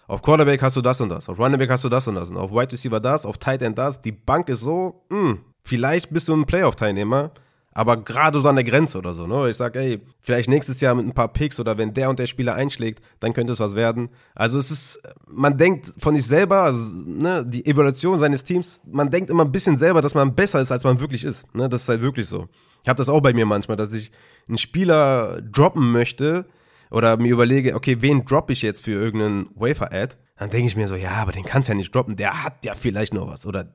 auf Quarterback hast du das und das, auf Running hast du das und das und auf Wide Receiver das, auf Tight End das. Die Bank ist so, mh, hm, vielleicht bist du ein Playoff-Teilnehmer, aber gerade so an der Grenze oder so. Ne? Ich sage, ey, vielleicht nächstes Jahr mit ein paar Picks oder wenn der und der Spieler einschlägt, dann könnte es was werden. Also es ist, man denkt von sich selber, also, ne, die Evaluation seines Teams, man denkt immer ein bisschen selber, dass man besser ist, als man wirklich ist. Ne? Das ist halt wirklich so. Ich habe das auch bei mir manchmal, dass ich einen Spieler droppen möchte, oder mir überlege, okay, wen droppe ich jetzt für irgendeinen Wafer-Ad, dann denke ich mir so, ja, aber den kannst du ja nicht droppen, der hat ja vielleicht noch was. Oder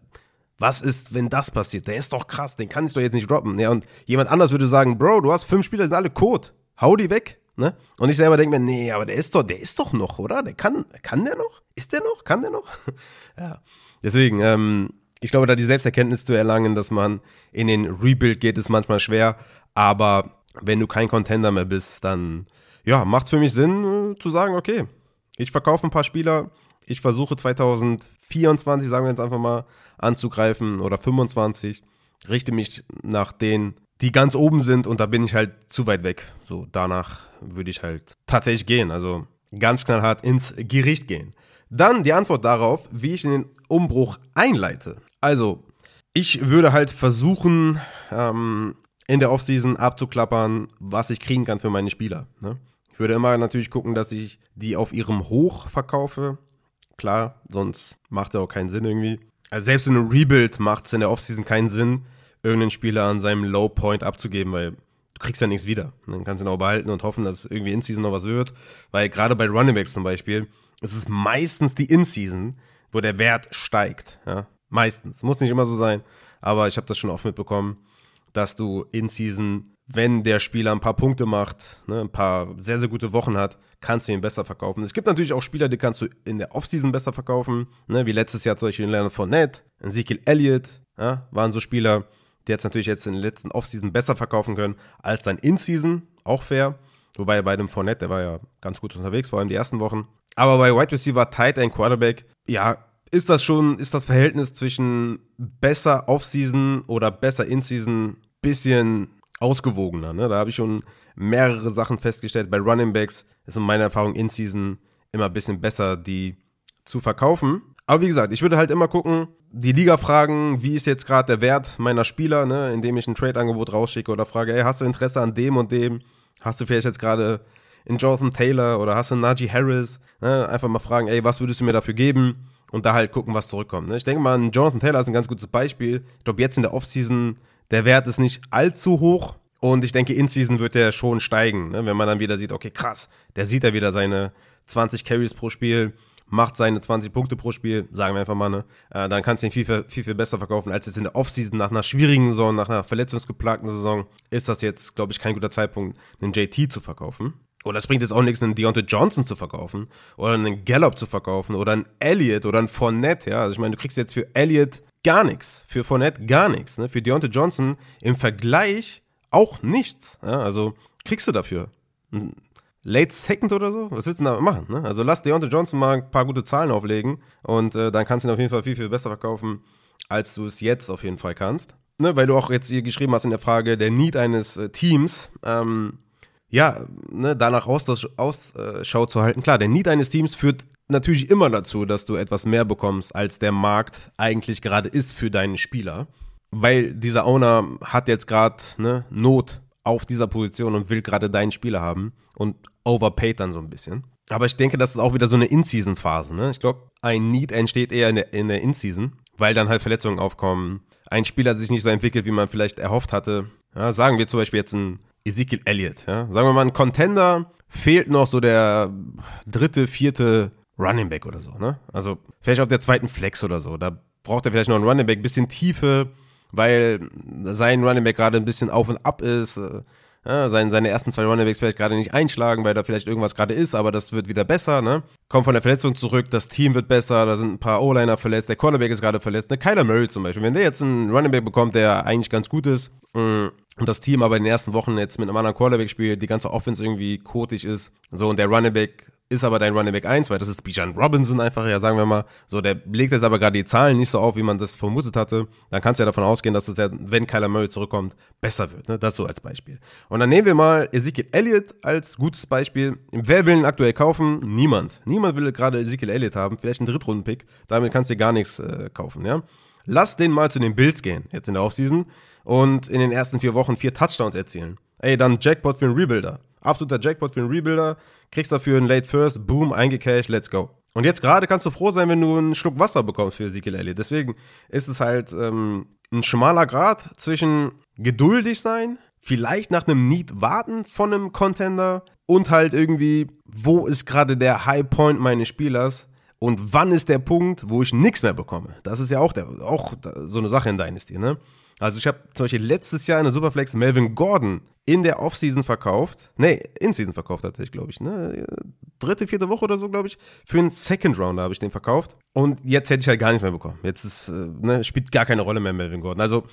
was ist, wenn das passiert? Der ist doch krass, den kann ich doch jetzt nicht droppen. Ja, und jemand anders würde sagen, Bro, du hast fünf Spieler, die sind alle Code. Hau die weg. Ne? Und ich selber denke mir, nee, aber der ist doch, der ist doch noch, oder? Der kann, kann der noch? Ist der noch? Kann der noch? ja. Deswegen, ähm, ich glaube, da die Selbsterkenntnis zu erlangen, dass man in den Rebuild geht, ist manchmal schwer. Aber wenn du kein Contender mehr bist, dann ja, macht für mich Sinn äh, zu sagen, okay, ich verkaufe ein paar Spieler, ich versuche 2024, sagen wir jetzt einfach mal, anzugreifen oder 25, richte mich nach denen, die ganz oben sind und da bin ich halt zu weit weg. So, danach würde ich halt tatsächlich gehen, also ganz knallhart ins Gericht gehen. Dann die Antwort darauf, wie ich den Umbruch einleite. Also, ich würde halt versuchen, ähm, in der Offseason abzuklappern, was ich kriegen kann für meine Spieler. Ne? Ich würde immer natürlich gucken, dass ich die auf ihrem Hoch verkaufe. Klar, sonst macht es auch keinen Sinn irgendwie. Also selbst in einem Rebuild macht es in der Offseason keinen Sinn, irgendeinen Spieler an seinem Low Point abzugeben, weil du kriegst ja nichts wieder. Dann kannst du ihn auch behalten und hoffen, dass irgendwie in Season noch was wird. Weil gerade bei Running Backs zum Beispiel, ist es meistens die In-Season, wo der Wert steigt. Ja? Meistens. Muss nicht immer so sein, aber ich habe das schon oft mitbekommen, dass du in Season wenn der Spieler ein paar Punkte macht, ne, ein paar sehr, sehr gute Wochen hat, kannst du ihn besser verkaufen. Es gibt natürlich auch Spieler, die kannst du in der Offseason besser verkaufen, ne, wie letztes Jahr zum Beispiel Leonard Fournette, Ezekiel Elliott, ja, waren so Spieler, die jetzt natürlich jetzt in der letzten Offseason besser verkaufen können als dann In-Season, auch fair. Wobei bei dem Fournette, der war ja ganz gut unterwegs, vor allem die ersten Wochen. Aber bei Wide Receiver, Tight End, Quarterback, ja, ist das schon, ist das Verhältnis zwischen besser Offseason oder besser In-Season bisschen ausgewogener. Ne? Da habe ich schon mehrere Sachen festgestellt. Bei Running Backs ist in meiner Erfahrung in Season immer ein bisschen besser, die zu verkaufen. Aber wie gesagt, ich würde halt immer gucken, die Liga fragen, wie ist jetzt gerade der Wert meiner Spieler, ne, indem ich ein Trade-Angebot rausschicke oder frage, ey, hast du Interesse an dem und dem? Hast du vielleicht jetzt gerade in Jonathan Taylor oder hast du Najee Harris? Ne? Einfach mal fragen, ey, was würdest du mir dafür geben? Und da halt gucken, was zurückkommt. Ne? Ich denke mal, Jonathan Taylor ist ein ganz gutes Beispiel. Ich glaube, jetzt in der Offseason der Wert ist nicht allzu hoch und ich denke, in Season wird der schon steigen, ne? wenn man dann wieder sieht, okay, krass, der sieht ja wieder seine 20 Carries pro Spiel, macht seine 20 Punkte pro Spiel, sagen wir einfach mal, ne? Äh, dann kannst du ihn viel, viel, viel besser verkaufen, als jetzt in der Offseason nach einer schwierigen Saison, nach einer verletzungsgeplagten Saison, ist das jetzt, glaube ich, kein guter Zeitpunkt, einen JT zu verkaufen. Oder es bringt jetzt auch nichts, einen Deontay Johnson zu verkaufen oder einen Gallup zu verkaufen oder einen Elliott oder einen Fournette, ja. Also ich meine, du kriegst jetzt für Elliott gar nichts. Für Fournette gar nichts. Ne? Für Deontay Johnson im Vergleich auch nichts. Ja? Also kriegst du dafür. Ein Late Second oder so? Was willst du da machen? Ne? Also lass Deontay Johnson mal ein paar gute Zahlen auflegen und äh, dann kannst du ihn auf jeden Fall viel, viel besser verkaufen, als du es jetzt auf jeden Fall kannst. Ne? Weil du auch jetzt hier geschrieben hast in der Frage, der Need eines äh, Teams. Ähm, ja, ne, danach Ausschau aus, zu halten. Klar, der Need eines Teams führt natürlich immer dazu, dass du etwas mehr bekommst, als der Markt eigentlich gerade ist für deinen Spieler. Weil dieser Owner hat jetzt gerade ne, Not auf dieser Position und will gerade deinen Spieler haben und overpaid dann so ein bisschen. Aber ich denke, das ist auch wieder so eine In-Season-Phase. Ne? Ich glaube, ein Need entsteht eher in der, in der In-Season, weil dann halt Verletzungen aufkommen, ein Spieler sich nicht so entwickelt, wie man vielleicht erhofft hatte. Ja, sagen wir zum Beispiel jetzt ein Ezekiel Elliott. Ja? Sagen wir mal, ein Contender fehlt noch so der dritte, vierte Running Back oder so. Ne? Also vielleicht auf der zweiten Flex oder so. Da braucht er vielleicht noch einen Running Back, bisschen Tiefe, weil sein Running Back gerade ein bisschen auf und ab ist. Ja, seine, seine ersten zwei Runningbacks vielleicht gerade nicht einschlagen, weil da vielleicht irgendwas gerade ist, aber das wird wieder besser, ne? Kommt von der Verletzung zurück, das Team wird besser, da sind ein paar O-Liner verletzt, der Cornerback ist gerade verletzt, ne? Kyler Murray zum Beispiel. Wenn der jetzt einen Runningback bekommt, der eigentlich ganz gut ist, mm, und das Team aber in den ersten Wochen jetzt mit einem anderen Quarterback spielt, die ganze Offense irgendwie kotig ist, so und der Running Back ist aber dein Running Back 1, weil das ist Bijan Robinson einfach, ja, sagen wir mal. So, der legt jetzt aber gerade die Zahlen nicht so auf, wie man das vermutet hatte. Dann kannst du ja davon ausgehen, dass es ja, wenn Kyler Murray zurückkommt, besser wird. Ne? Das so als Beispiel. Und dann nehmen wir mal Ezekiel Elliott als gutes Beispiel. Wer will ihn aktuell kaufen? Niemand. Niemand will gerade Ezekiel Elliott haben. Vielleicht einen Drittrunden-Pick. Damit kannst du gar nichts äh, kaufen, ja. Lass den mal zu den Bills gehen, jetzt in der Offseason, und in den ersten vier Wochen vier Touchdowns erzielen. Ey, dann Jackpot für einen Rebuilder. Absoluter Jackpot für einen Rebuilder kriegst dafür einen Late First, boom, eingecashed, let's go. Und jetzt gerade kannst du froh sein, wenn du einen Schluck Wasser bekommst für Ezekiel Elliott. Deswegen ist es halt ähm, ein schmaler Grad zwischen geduldig sein, vielleicht nach einem Need warten von einem Contender und halt irgendwie, wo ist gerade der High Point meines Spielers und wann ist der Punkt, wo ich nichts mehr bekomme. Das ist ja auch, der, auch so eine Sache in Dynasty, ne? Also ich habe zum Beispiel letztes Jahr in der Superflex Melvin Gordon in der Offseason verkauft. Nee, In-Season verkauft hatte ich, glaube ich. Ne? Dritte, vierte Woche oder so, glaube ich. Für einen Second Rounder habe ich den verkauft. Und jetzt hätte ich halt gar nichts mehr bekommen. Jetzt ist, äh, ne, spielt gar keine Rolle mehr Melvin Gordon. Also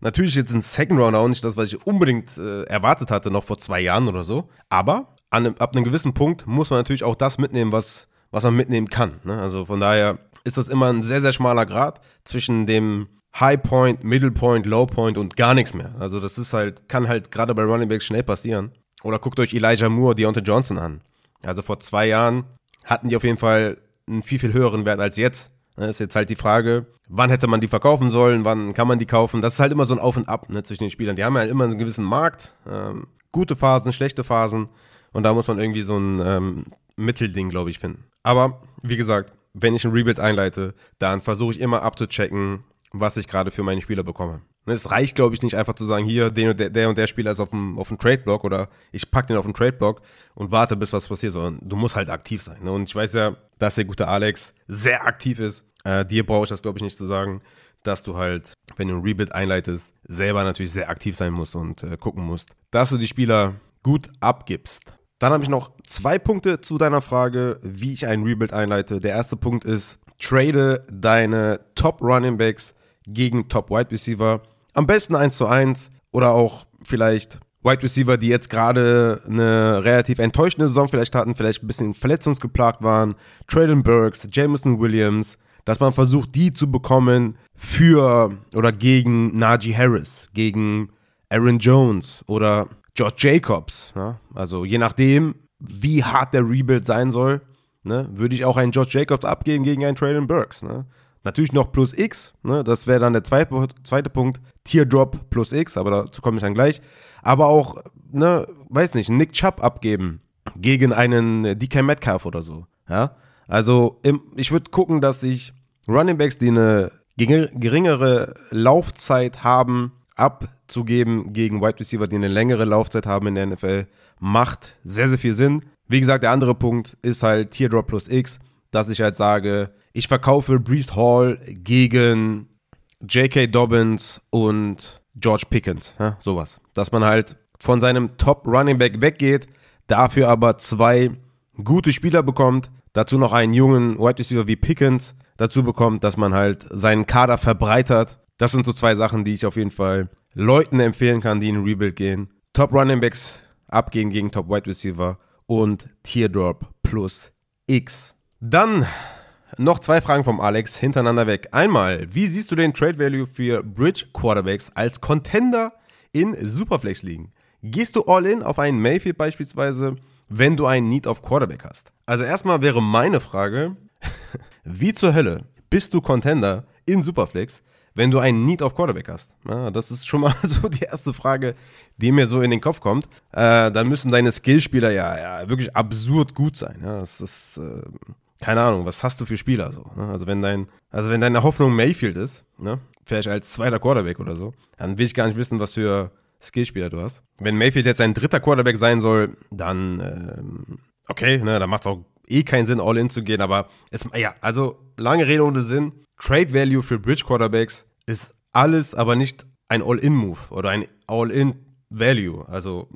natürlich jetzt ein Second Rounder auch nicht das, was ich unbedingt äh, erwartet hatte, noch vor zwei Jahren oder so. Aber an, ab einem gewissen Punkt muss man natürlich auch das mitnehmen, was, was man mitnehmen kann. Ne? Also von daher ist das immer ein sehr, sehr schmaler Grad zwischen dem High Point, Middle Point, Low Point und gar nichts mehr. Also das ist halt, kann halt gerade bei Running Backs schnell passieren. Oder guckt euch Elijah Moore, Deontay Johnson an. Also vor zwei Jahren hatten die auf jeden Fall einen viel, viel höheren Wert als jetzt. Das ist jetzt halt die Frage, wann hätte man die verkaufen sollen, wann kann man die kaufen. Das ist halt immer so ein Auf und Ab ne, zwischen den Spielern. Die haben ja immer einen gewissen Markt, ähm, gute Phasen, schlechte Phasen. Und da muss man irgendwie so ein ähm, Mittelding, glaube ich, finden. Aber wie gesagt, wenn ich ein Rebuild einleite, dann versuche ich immer abzuchecken, was ich gerade für meine Spieler bekomme. Es reicht, glaube ich, nicht einfach zu sagen, hier, der und der, der, und der Spieler ist auf dem, auf dem Trade-Block oder ich packe den auf dem Trade-Block und warte, bis was passiert, sondern du musst halt aktiv sein. Ne? Und ich weiß ja, dass der gute Alex sehr aktiv ist. Äh, dir brauche ich das, glaube ich, nicht zu sagen, dass du halt, wenn du ein Rebuild einleitest, selber natürlich sehr aktiv sein musst und äh, gucken musst, dass du die Spieler gut abgibst. Dann habe ich noch zwei Punkte zu deiner Frage, wie ich ein Rebuild einleite. Der erste Punkt ist, trade deine Top Running Backs gegen Top Wide Receiver. Am besten 1 zu 1 oder auch vielleicht Wide Receiver, die jetzt gerade eine relativ enttäuschende Saison vielleicht hatten, vielleicht ein bisschen verletzungsgeplagt waren. Traylon Burks, Jameson Williams, dass man versucht, die zu bekommen für oder gegen Najee Harris, gegen Aaron Jones oder George Jacobs. Ja? Also je nachdem, wie hart der Rebuild sein soll, ne, würde ich auch einen George Jacobs abgeben gegen einen Traylon Burks. Ne? Natürlich noch plus X, ne? das wäre dann der zweite, zweite Punkt, Teardrop plus X, aber dazu komme ich dann gleich. Aber auch, ne, weiß nicht, Nick Chubb abgeben gegen einen DK Metcalf oder so. Ja? Also im, ich würde gucken, dass ich Running Backs, die eine geringere Laufzeit haben, abzugeben gegen Wide Receiver, die eine längere Laufzeit haben in der NFL, macht sehr, sehr viel Sinn. Wie gesagt, der andere Punkt ist halt Teardrop plus X, dass ich halt sage, ich verkaufe Brees Hall gegen J.K. Dobbins und George Pickens, ja, sowas. Dass man halt von seinem Top Running Back weggeht, dafür aber zwei gute Spieler bekommt, dazu noch einen jungen Wide Receiver wie Pickens dazu bekommt, dass man halt seinen Kader verbreitert. Das sind so zwei Sachen, die ich auf jeden Fall Leuten empfehlen kann, die in Rebuild gehen. Top Running Backs abgehen gegen Top Wide Receiver und Teardrop plus X. Dann noch zwei Fragen vom Alex hintereinander weg. Einmal, wie siehst du den Trade Value für Bridge Quarterbacks als Contender in Superflex ligen? Gehst du all in auf einen Mayfield beispielsweise, wenn du einen Need auf Quarterback hast? Also erstmal wäre meine Frage, wie zur Hölle bist du Contender in Superflex, wenn du einen Need auf Quarterback hast? Ja, das ist schon mal so die erste Frage, die mir so in den Kopf kommt. Äh, dann müssen deine Skillspieler ja, ja wirklich absurd gut sein. Ja, das ist, äh, keine Ahnung, was hast du für Spieler so? Ne? Also wenn dein, also wenn deine Hoffnung Mayfield ist, ne? vielleicht als zweiter Quarterback oder so, dann will ich gar nicht wissen, was für Skillspieler du hast. Wenn Mayfield jetzt ein dritter Quarterback sein soll, dann ähm, okay, ne, dann macht es auch eh keinen Sinn, all in zu gehen, aber es, ja, also lange Rede ohne Sinn. Trade Value für Bridge Quarterbacks ist alles, aber nicht ein All-In-Move oder ein All-In-Value. Also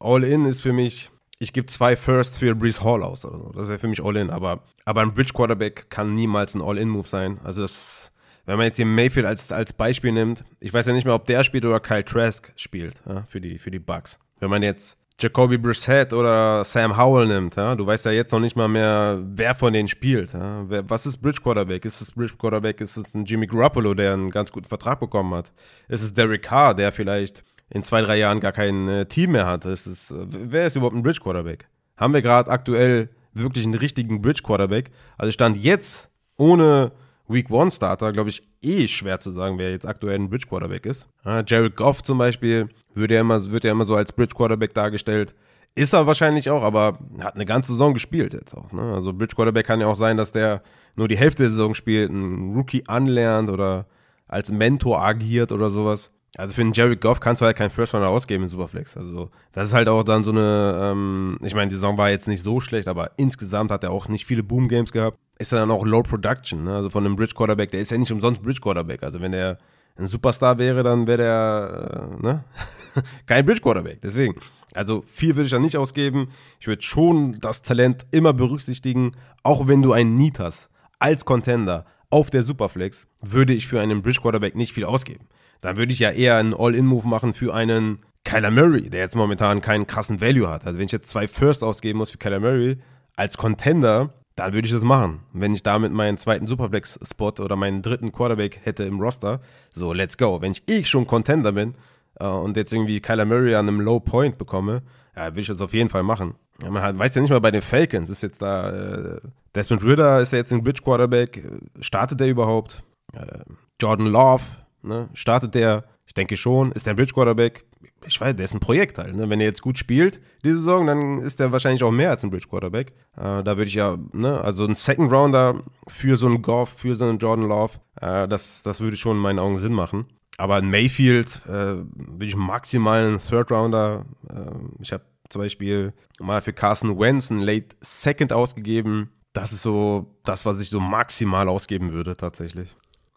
All-In ist für mich, ich gebe zwei Firsts für Brees Hall aus oder so. Das wäre für mich All-In, aber, aber ein Bridge Quarterback kann niemals ein All-In-Move sein. Also das, wenn man jetzt den Mayfield als, als Beispiel nimmt, ich weiß ja nicht mehr, ob der spielt oder Kyle Trask spielt ja, für, die, für die Bucks. Wenn man jetzt Jacoby Brissett oder Sam Howell nimmt, ja, du weißt ja jetzt noch nicht mal mehr, wer von denen spielt. Ja. Was ist Bridge Quarterback? Ist es Bridge Quarterback? Ist es ein Jimmy Garoppolo, der einen ganz guten Vertrag bekommen hat? Ist es Derek Carr, der vielleicht in zwei, drei Jahren gar kein äh, Team mehr hat? Ist es, äh, wer ist überhaupt ein Bridge Quarterback? Haben wir gerade aktuell wirklich einen richtigen Bridge Quarterback? Also stand jetzt ohne Week One Starter, glaube ich, eh schwer zu sagen, wer jetzt aktuell ein Bridge Quarterback ist. Ja, Jared Goff zum Beispiel wird ja, immer, wird ja immer so als Bridge Quarterback dargestellt. Ist er wahrscheinlich auch, aber hat eine ganze Saison gespielt jetzt auch. Ne? Also Bridge Quarterback kann ja auch sein, dass der nur die Hälfte der Saison spielt, einen Rookie anlernt oder als Mentor agiert oder sowas. Also für einen Jared Goff kannst du halt keinen First Runner ausgeben in Superflex. Also das ist halt auch dann so eine, ähm, ich meine, die Saison war jetzt nicht so schlecht, aber insgesamt hat er auch nicht viele Boom Games gehabt ist dann auch Low Production. Ne? Also von einem Bridge Quarterback, der ist ja nicht umsonst Bridge Quarterback. Also wenn er ein Superstar wäre, dann wäre der äh, ne? kein Bridge Quarterback. Deswegen, also viel würde ich da nicht ausgeben. Ich würde schon das Talent immer berücksichtigen, auch wenn du einen Need hast. Als Contender auf der Superflex würde ich für einen Bridge Quarterback nicht viel ausgeben. Dann würde ich ja eher einen All-In-Move machen für einen Kyler Murray, der jetzt momentan keinen krassen Value hat. Also wenn ich jetzt zwei First ausgeben muss für Kyler Murray als Contender, dann würde ich das machen. Wenn ich damit meinen zweiten Superflex-Spot oder meinen dritten Quarterback hätte im Roster, so, let's go. Wenn ich eh schon Contender bin äh, und jetzt irgendwie Kyler Murray an einem Low Point bekomme, ja, würde ich das auf jeden Fall machen. Ja, man hat, weiß ja nicht mal bei den Falcons, ist jetzt da, äh, Desmond Ritter ist ja jetzt ein Bridge Quarterback, startet der überhaupt? Äh, Jordan Love, ne, startet der? Ich denke schon. Ist der ein Bridge Quarterback? ich weiß, der ist ein Projekt halt. Ne? Wenn er jetzt gut spielt diese Saison, dann ist er wahrscheinlich auch mehr als ein Bridge Quarterback. Äh, da würde ich ja, ne, also ein Second Rounder für so einen Goff, für so einen Jordan Love, äh, das, das würde schon in meinen Augen Sinn machen. Aber ein Mayfield äh, würde ich maximal einen Third Rounder. Äh, ich habe zum Beispiel mal für Carson Wentz einen Late Second ausgegeben. Das ist so das, was ich so maximal ausgeben würde, tatsächlich.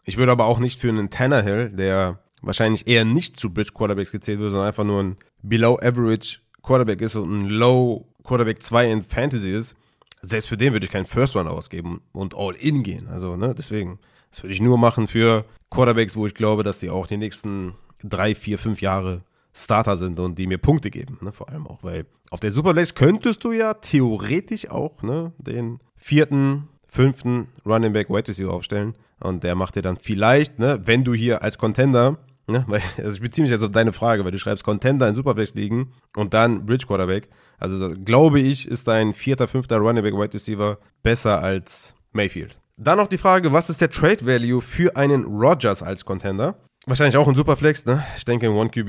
Ich würde aber auch nicht für einen Tannehill, der wahrscheinlich eher nicht zu Bridge Quarterbacks gezählt wird, sondern einfach nur ein Below Average Quarterback ist und ein Low Quarterback 2 in Fantasy ist, selbst für den würde ich keinen First Run ausgeben und all in gehen. Also, ne, deswegen, das würde ich nur machen für Quarterbacks, wo ich glaube, dass die auch die nächsten drei, vier, fünf Jahre Starter sind und die mir Punkte geben, ne, vor allem auch, weil auf der Superbase könntest du ja theoretisch auch, ne, den vierten, fünften Running Back Wide Receiver aufstellen und der macht dir dann vielleicht, ne, wenn du hier als Contender Ne? Weil, also ich beziehe mich jetzt auf deine Frage, weil du schreibst Contender in Superflex liegen und dann Bridge Quarterback. Also glaube ich, ist dein vierter, fünfter Running Back Wide Receiver besser als Mayfield. Dann noch die Frage, was ist der Trade Value für einen Rogers als Contender? Wahrscheinlich auch ein Superflex, ne? Ich denke, in One QB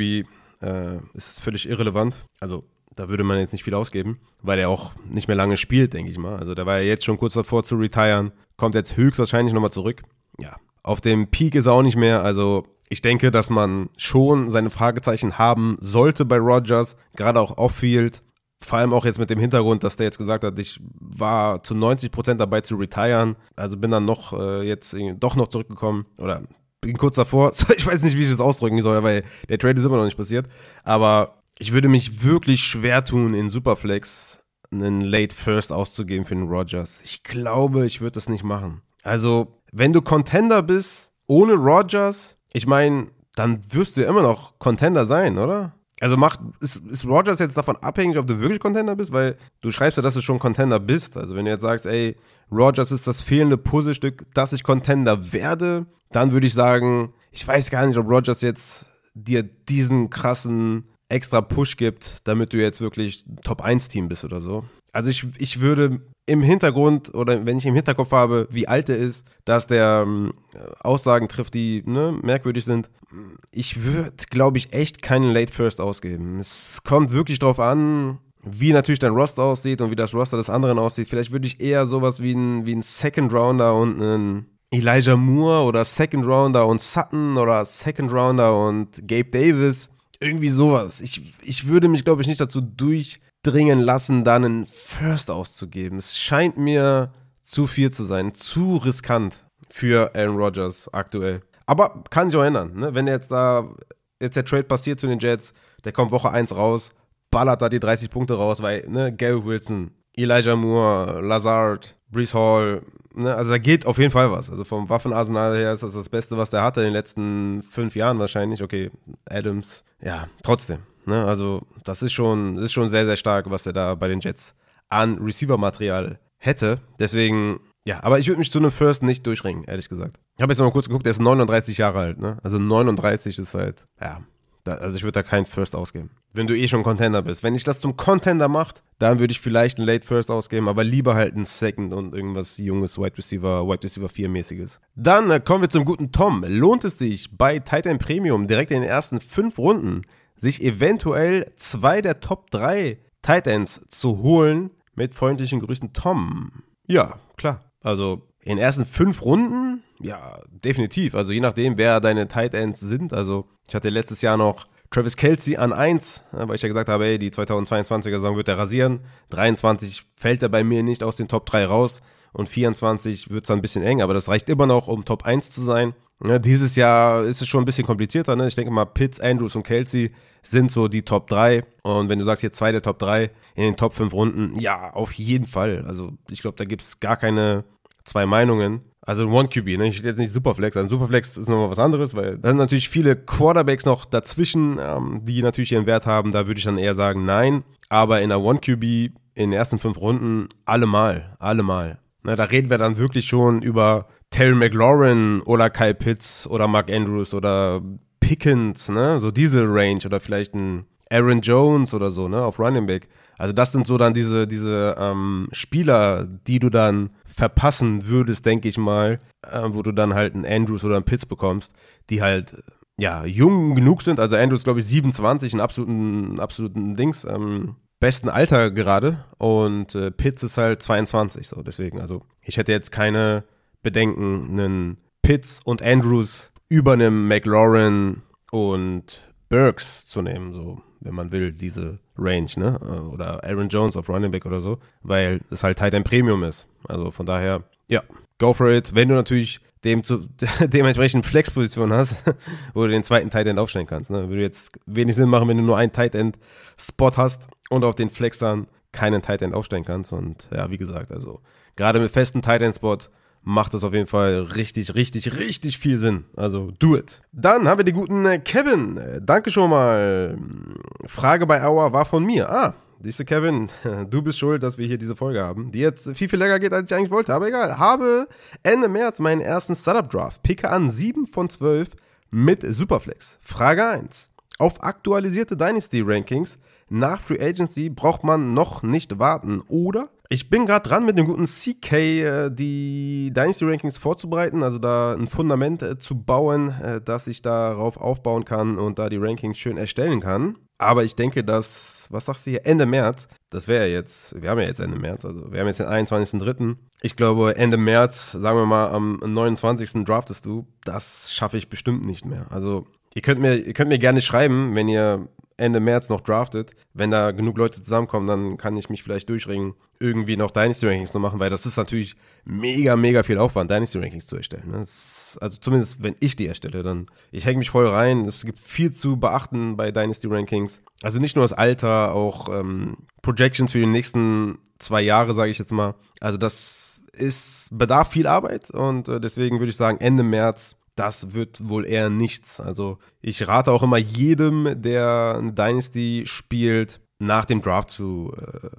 äh, ist es völlig irrelevant. Also da würde man jetzt nicht viel ausgeben, weil er auch nicht mehr lange spielt, denke ich mal. Also der war ja jetzt schon kurz davor zu retiren, kommt jetzt höchstwahrscheinlich nochmal zurück. Ja, auf dem Peak ist er auch nicht mehr, also ich denke, dass man schon seine Fragezeichen haben sollte bei Rogers, gerade auch off-field. Vor allem auch jetzt mit dem Hintergrund, dass der jetzt gesagt hat, ich war zu 90 Prozent dabei zu retiren. Also bin dann noch äh, jetzt doch noch zurückgekommen oder bin kurz davor. Ich weiß nicht, wie ich das ausdrücken soll, weil der Trade ist immer noch nicht passiert. Aber ich würde mich wirklich schwer tun, in Superflex einen Late First auszugeben für den Rogers. Ich glaube, ich würde das nicht machen. Also, wenn du Contender bist, ohne Rogers, ich meine, dann wirst du ja immer noch Contender sein, oder? Also macht, ist, ist Rogers jetzt davon abhängig, ob du wirklich Contender bist? Weil du schreibst ja, dass du schon Contender bist. Also wenn du jetzt sagst, ey, Rogers ist das fehlende Puzzlestück, dass ich Contender werde, dann würde ich sagen, ich weiß gar nicht, ob Rogers jetzt dir diesen krassen extra Push gibt, damit du jetzt wirklich Top 1 Team bist oder so. Also ich, ich würde im Hintergrund oder wenn ich im Hinterkopf habe, wie alt er ist, dass der ähm, Aussagen trifft, die ne, merkwürdig sind. Ich würde, glaube ich, echt keinen Late First ausgeben. Es kommt wirklich drauf an, wie natürlich dein Roster aussieht und wie das Roster des anderen aussieht. Vielleicht würde ich eher sowas wie ein, wie ein Second Rounder und einen Elijah Moore oder Second Rounder und Sutton oder Second Rounder und Gabe Davis. Irgendwie sowas. Ich, ich würde mich, glaube ich, nicht dazu durchdringen lassen, da einen First auszugeben. Es scheint mir zu viel zu sein, zu riskant für Aaron Rodgers aktuell. Aber kann sich auch ändern. Ne? Wenn jetzt da jetzt der Trade passiert zu den Jets, der kommt Woche 1 raus, ballert da die 30 Punkte raus, weil, ne, Gary Wilson, Elijah Moore, Lazard, Brees Hall, ne, also da geht auf jeden Fall was. Also vom Waffenarsenal her ist das das Beste, was der hatte in den letzten fünf Jahren wahrscheinlich. Okay, Adams, ja, trotzdem. Ne, also das ist schon, ist schon sehr, sehr stark, was er da bei den Jets an Receiver-Material hätte. Deswegen, ja, aber ich würde mich zu einem First nicht durchringen, ehrlich gesagt. Ich habe jetzt noch mal kurz geguckt, der ist 39 Jahre alt, ne? Also 39 ist halt, ja, da, also ich würde da keinen First ausgeben. Wenn du eh schon Contender bist. Wenn ich das zum Contender macht, dann würde ich vielleicht einen Late First ausgeben, aber lieber halt einen Second und irgendwas junges Wide Receiver, Wide Receiver 4 mäßiges. Dann äh, kommen wir zum guten Tom. Lohnt es sich bei Titan Premium direkt in den ersten fünf Runden sich eventuell zwei der Top 3 Titans zu holen? Mit freundlichen Grüßen Tom. Ja, klar. Also in den ersten fünf Runden, ja, definitiv. Also je nachdem, wer deine Tight Ends sind. Also ich hatte letztes Jahr noch Travis Kelsey an 1, weil ich ja gesagt habe, ey, die 2022er Saison wird er rasieren. 23 fällt er bei mir nicht aus den Top 3 raus und 24 wird es ein bisschen eng, aber das reicht immer noch, um Top 1 zu sein. Ja, dieses Jahr ist es schon ein bisschen komplizierter. Ne? Ich denke mal, Pitts, Andrews und Kelsey sind so die Top 3. Und wenn du sagst, hier zwei der Top 3 in den Top 5 Runden, ja, auf jeden Fall. Also ich glaube, da gibt es gar keine zwei Meinungen. Also ein One-QB, ne? ich stehe jetzt nicht Superflex. Ein Superflex ist nochmal was anderes, weil da sind natürlich viele Quarterbacks noch dazwischen, ähm, die natürlich ihren Wert haben. Da würde ich dann eher sagen, nein. Aber in einer One-QB in den ersten fünf Runden allemal, allemal. Ne, da reden wir dann wirklich schon über Terry McLaurin oder Kyle Pitts oder Mark Andrews oder Pickens, ne? So diese Range oder vielleicht ein Aaron Jones oder so, ne? Auf Running Back. Also das sind so dann diese, diese ähm, Spieler, die du dann verpassen würdest, denke ich mal, äh, wo du dann halt einen Andrews oder einen Pitts bekommst, die halt ja jung genug sind. Also Andrews, glaube ich, 27, einen absoluten, absoluten Dings, ähm, besten Alter gerade. Und äh, Pitts ist halt 22, so deswegen. Also ich hätte jetzt keine Bedenken, einen Pitts und Andrews über einem McLaurin und Burks zu nehmen, so wenn man will, diese Range, ne? Oder Aaron Jones auf Running Back oder so, weil es halt Tight End Premium ist. Also von daher, ja, go for it. Wenn du natürlich dem zu, dementsprechend Flex-Position hast, wo du den zweiten Tight End aufstellen kannst. Ne? Würde jetzt wenig Sinn machen, wenn du nur einen Tight End-Spot hast und auf den Flexern keinen Tight End aufstellen kannst. Und ja, wie gesagt, also gerade mit festen Tight End-Spot macht das auf jeden Fall richtig, richtig, richtig viel Sinn. Also do it. Dann haben wir den guten äh, Kevin. Äh, danke schon mal. Frage bei Auer war von mir. Ah, siehste Kevin, du bist schuld, dass wir hier diese Folge haben, die jetzt viel, viel länger geht, als ich eigentlich wollte. Aber egal. Habe Ende März meinen ersten Startup-Draft. Picke an 7 von 12 mit Superflex. Frage 1. Auf aktualisierte Dynasty-Rankings nach Free Agency braucht man noch nicht warten, oder? Ich bin gerade dran, mit dem guten CK äh, die Dynasty Rankings vorzubereiten, also da ein Fundament äh, zu bauen, äh, dass ich darauf aufbauen kann und da die Rankings schön erstellen kann. Aber ich denke, dass, was sagst du hier, Ende März, das wäre jetzt, wir haben ja jetzt Ende März, also wir haben jetzt den 21.03. Ich glaube, Ende März, sagen wir mal, am 29. draftest du, das schaffe ich bestimmt nicht mehr. Also ihr könnt mir, ihr könnt mir gerne schreiben, wenn ihr Ende März noch draftet. Wenn da genug Leute zusammenkommen, dann kann ich mich vielleicht durchringen, irgendwie noch Dynasty Rankings zu machen, weil das ist natürlich mega, mega viel Aufwand, Dynasty Rankings zu erstellen. Ne? Ist, also zumindest, wenn ich die erstelle, dann, ich hänge mich voll rein. Es gibt viel zu beachten bei Dynasty Rankings. Also nicht nur das Alter, auch ähm, Projections für die nächsten zwei Jahre, sage ich jetzt mal. Also das ist, bedarf viel Arbeit und äh, deswegen würde ich sagen, Ende März das wird wohl eher nichts. Also ich rate auch immer jedem, der Dynasty spielt, nach dem Draft zu, äh,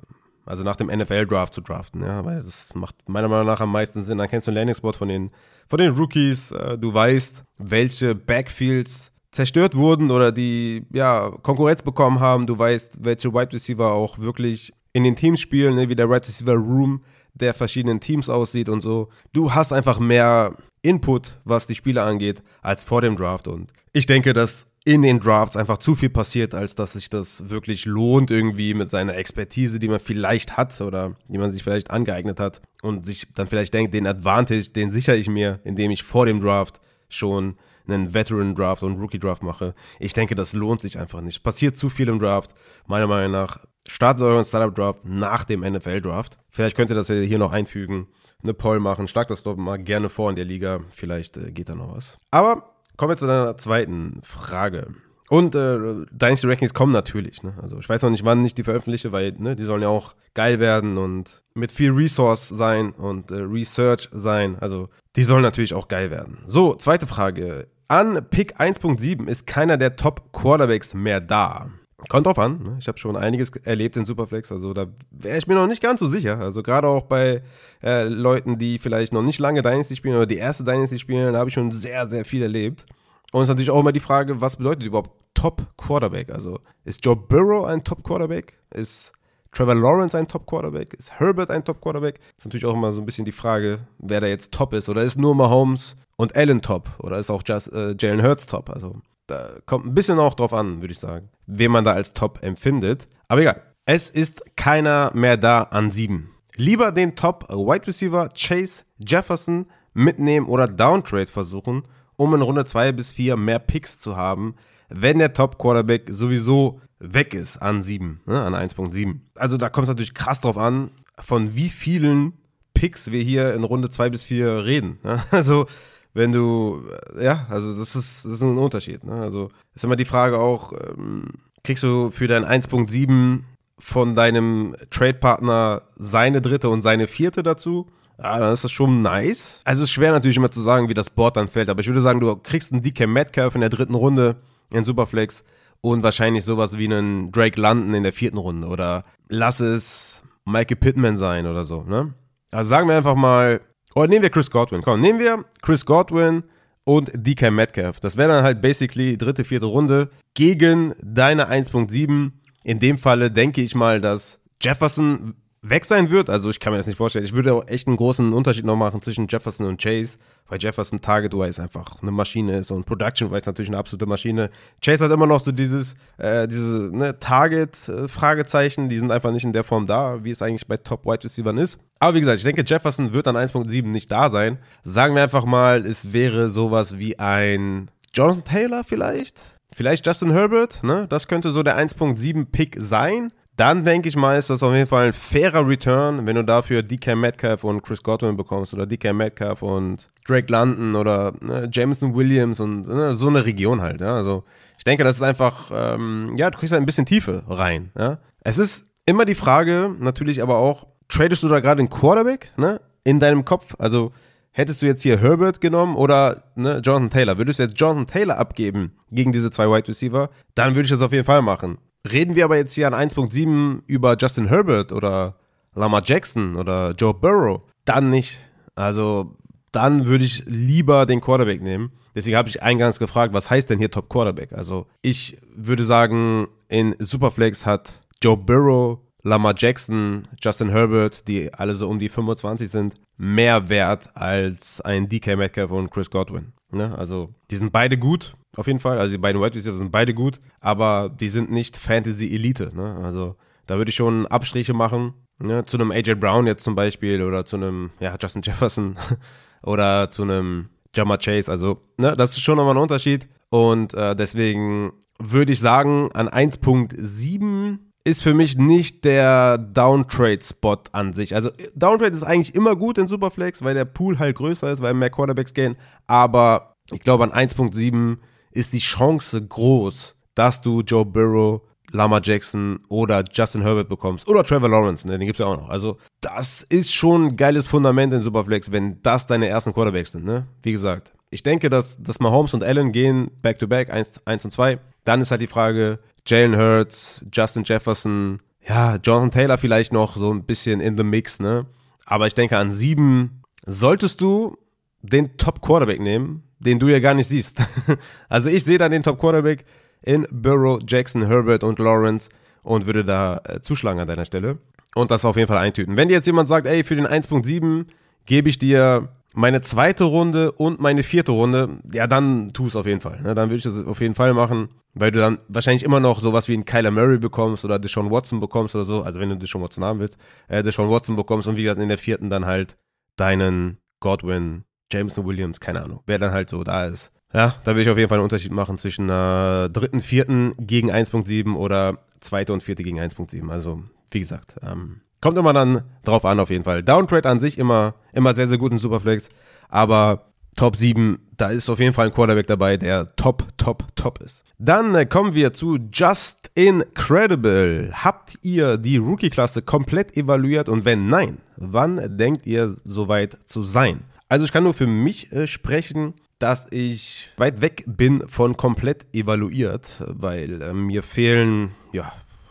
also nach dem NFL-Draft zu draften, ja, weil das macht meiner Meinung nach am meisten Sinn. Dann kennst du einen Landing-Spot von den, von den Rookies, äh, du weißt, welche Backfields zerstört wurden oder die ja, Konkurrenz bekommen haben, du weißt, welche Wide Receiver auch wirklich in den Teams spielen, ne, wie der Wide Receiver Room der verschiedenen Teams aussieht und so. Du hast einfach mehr Input, was die Spiele angeht, als vor dem Draft. Und ich denke, dass in den Drafts einfach zu viel passiert, als dass sich das wirklich lohnt, irgendwie mit seiner Expertise, die man vielleicht hat oder die man sich vielleicht angeeignet hat und sich dann vielleicht denkt, den Advantage, den sichere ich mir, indem ich vor dem Draft schon einen Veteran Draft und Rookie Draft mache. Ich denke, das lohnt sich einfach nicht. Passiert zu viel im Draft. Meiner Meinung nach startet euren Startup Draft nach dem NFL Draft. Vielleicht könnt ihr das hier noch einfügen, eine Poll machen. Schlagt das doch mal gerne vor in der Liga. Vielleicht äh, geht da noch was. Aber kommen wir zu deiner zweiten Frage. Und äh, Dynasty Rankings kommen natürlich. Ne? Also ich weiß noch nicht, wann ich die veröffentliche, weil ne, die sollen ja auch geil werden und mit viel Resource sein und äh, Research sein. Also die sollen natürlich auch geil werden. So, zweite Frage. An Pick 1.7 ist keiner der Top Quarterbacks mehr da. Kommt drauf an. Ne? Ich habe schon einiges erlebt in Superflex, also da wäre ich mir noch nicht ganz so sicher. Also gerade auch bei äh, Leuten, die vielleicht noch nicht lange Dynasty spielen oder die erste Dynasty spielen, da habe ich schon sehr, sehr viel erlebt. Und es ist natürlich auch immer die Frage, was bedeutet überhaupt Top Quarterback? Also ist Joe Burrow ein Top Quarterback? Ist Trevor Lawrence ein Top Quarterback? Ist Herbert ein Top Quarterback? Ist natürlich auch immer so ein bisschen die Frage, wer da jetzt top ist. Oder ist nur Mahomes und Allen top? Oder ist auch just, äh, Jalen Hurts top? Also da kommt ein bisschen auch drauf an, würde ich sagen, wen man da als top empfindet. Aber egal. Es ist keiner mehr da an sieben. Lieber den Top Wide Receiver Chase Jefferson mitnehmen oder Downtrade versuchen, um in Runde 2 bis 4 mehr Picks zu haben, wenn der Top Quarterback sowieso weg ist an 7, ne, an 1.7. Also da kommt es natürlich krass drauf an, von wie vielen Picks wir hier in Runde 2 bis 4 reden. Ne? Also wenn du, ja, also das ist, das ist ein Unterschied. Ne? Also ist immer die Frage auch, ähm, kriegst du für dein 1.7 von deinem Trade-Partner seine dritte und seine vierte dazu? Ja, dann ist das schon nice. Also es ist schwer natürlich immer zu sagen, wie das Board dann fällt, aber ich würde sagen, du kriegst einen DK Metcalf in der dritten Runde in Superflex und wahrscheinlich sowas wie einen Drake London in der vierten Runde oder lass es Michael Pittman sein oder so, ne? Also sagen wir einfach mal, oder nehmen wir Chris Godwin. Komm, nehmen wir Chris Godwin und DK Metcalf. Das wäre dann halt basically dritte, vierte Runde gegen deine 1.7. In dem Falle denke ich mal, dass Jefferson weg sein wird. Also ich kann mir das nicht vorstellen. Ich würde auch echt einen großen Unterschied noch machen zwischen Jefferson und Chase, weil Jefferson Target-wise einfach eine Maschine ist und Production-wise natürlich eine absolute Maschine. Chase hat immer noch so dieses, äh, diese ne, Target-Fragezeichen, die sind einfach nicht in der Form da, wie es eigentlich bei Top-Wide-Receivern ist. Aber wie gesagt, ich denke, Jefferson wird an 1.7 nicht da sein. Sagen wir einfach mal, es wäre sowas wie ein Jonathan Taylor vielleicht. Vielleicht Justin Herbert, ne? Das könnte so der 1.7 Pick sein dann denke ich mal, ist das auf jeden Fall ein fairer Return, wenn du dafür DK Metcalf und Chris Godwin bekommst oder DK Metcalf und Drake London oder ne, Jameson Williams und ne, so eine Region halt. Ja? Also ich denke, das ist einfach, ähm, ja, du kriegst halt ein bisschen Tiefe rein. Ja? Es ist immer die Frage, natürlich aber auch, tradest du da gerade den Quarterback ne, in deinem Kopf? Also hättest du jetzt hier Herbert genommen oder ne, Jonathan Taylor? Würdest du jetzt Jonathan Taylor abgeben gegen diese zwei Wide Receiver? Dann würde ich das auf jeden Fall machen. Reden wir aber jetzt hier an 1.7 über Justin Herbert oder Lamar Jackson oder Joe Burrow, dann nicht. Also dann würde ich lieber den Quarterback nehmen. Deswegen habe ich eingangs gefragt, was heißt denn hier Top Quarterback? Also ich würde sagen, in Superflex hat Joe Burrow, Lamar Jackson, Justin Herbert, die alle so um die 25 sind, mehr Wert als ein DK Metcalf und Chris Godwin. Ne? Also die sind beide gut, auf jeden Fall. Also die beiden Wide Receiver sind beide gut, aber die sind nicht Fantasy Elite. Ne? Also da würde ich schon Abstriche machen. Ne? Zu einem AJ Brown jetzt zum Beispiel oder zu einem ja, Justin Jefferson oder zu einem Jammer Chase. Also ne, das ist schon nochmal ein Unterschied. Und äh, deswegen würde ich sagen, an 1.7 ist für mich nicht der Downtrade-Spot an sich. Also Downtrade ist eigentlich immer gut in Superflex, weil der Pool halt größer ist, weil mehr Quarterbacks gehen. Aber ich glaube, an 1.7 ist die Chance groß, dass du Joe Burrow, Lama Jackson oder Justin Herbert bekommst. Oder Trevor Lawrence, ne, den gibt es ja auch noch. Also, das ist schon ein geiles Fundament in Superflex, wenn das deine ersten Quarterbacks sind. Ne? Wie gesagt, ich denke, dass, dass Mahomes und Allen gehen back-to-back, 1 und 2. Dann ist halt die Frage, Jalen Hurts, Justin Jefferson, ja, Jonathan Taylor vielleicht noch so ein bisschen in the mix, ne? Aber ich denke, an sieben solltest du den Top Quarterback nehmen, den du ja gar nicht siehst. also ich sehe da den Top Quarterback in Burrow, Jackson, Herbert und Lawrence und würde da äh, zuschlagen an deiner Stelle und das auf jeden Fall eintüten. Wenn dir jetzt jemand sagt, ey, für den 1.7 gebe ich dir meine zweite Runde und meine vierte Runde, ja, dann tu es auf jeden Fall. Ne? Dann würde ich das auf jeden Fall machen, weil du dann wahrscheinlich immer noch sowas wie einen Kyler Murray bekommst oder Deshaun Watson bekommst oder so. Also wenn du Deshaun Watson haben willst, äh, Deshaun Watson bekommst und wie gesagt in der vierten dann halt deinen Godwin, Jameson Williams, keine Ahnung, wer dann halt so da ist. Ja, da will ich auf jeden Fall einen Unterschied machen zwischen einer dritten, vierten gegen 1.7 oder zweite und vierte gegen 1.7. Also, wie gesagt, ähm, kommt immer dann drauf an auf jeden Fall. Downtrade an sich immer, immer sehr, sehr gut in Superflex, aber Top 7, da ist auf jeden Fall ein Quarterback dabei, der top, top, top ist. Dann äh, kommen wir zu Just Incredible. Habt ihr die Rookie-Klasse komplett evaluiert und wenn nein, wann denkt ihr soweit zu sein? Also ich kann nur für mich äh, sprechen dass ich weit weg bin von komplett evaluiert, weil äh, mir fehlen ja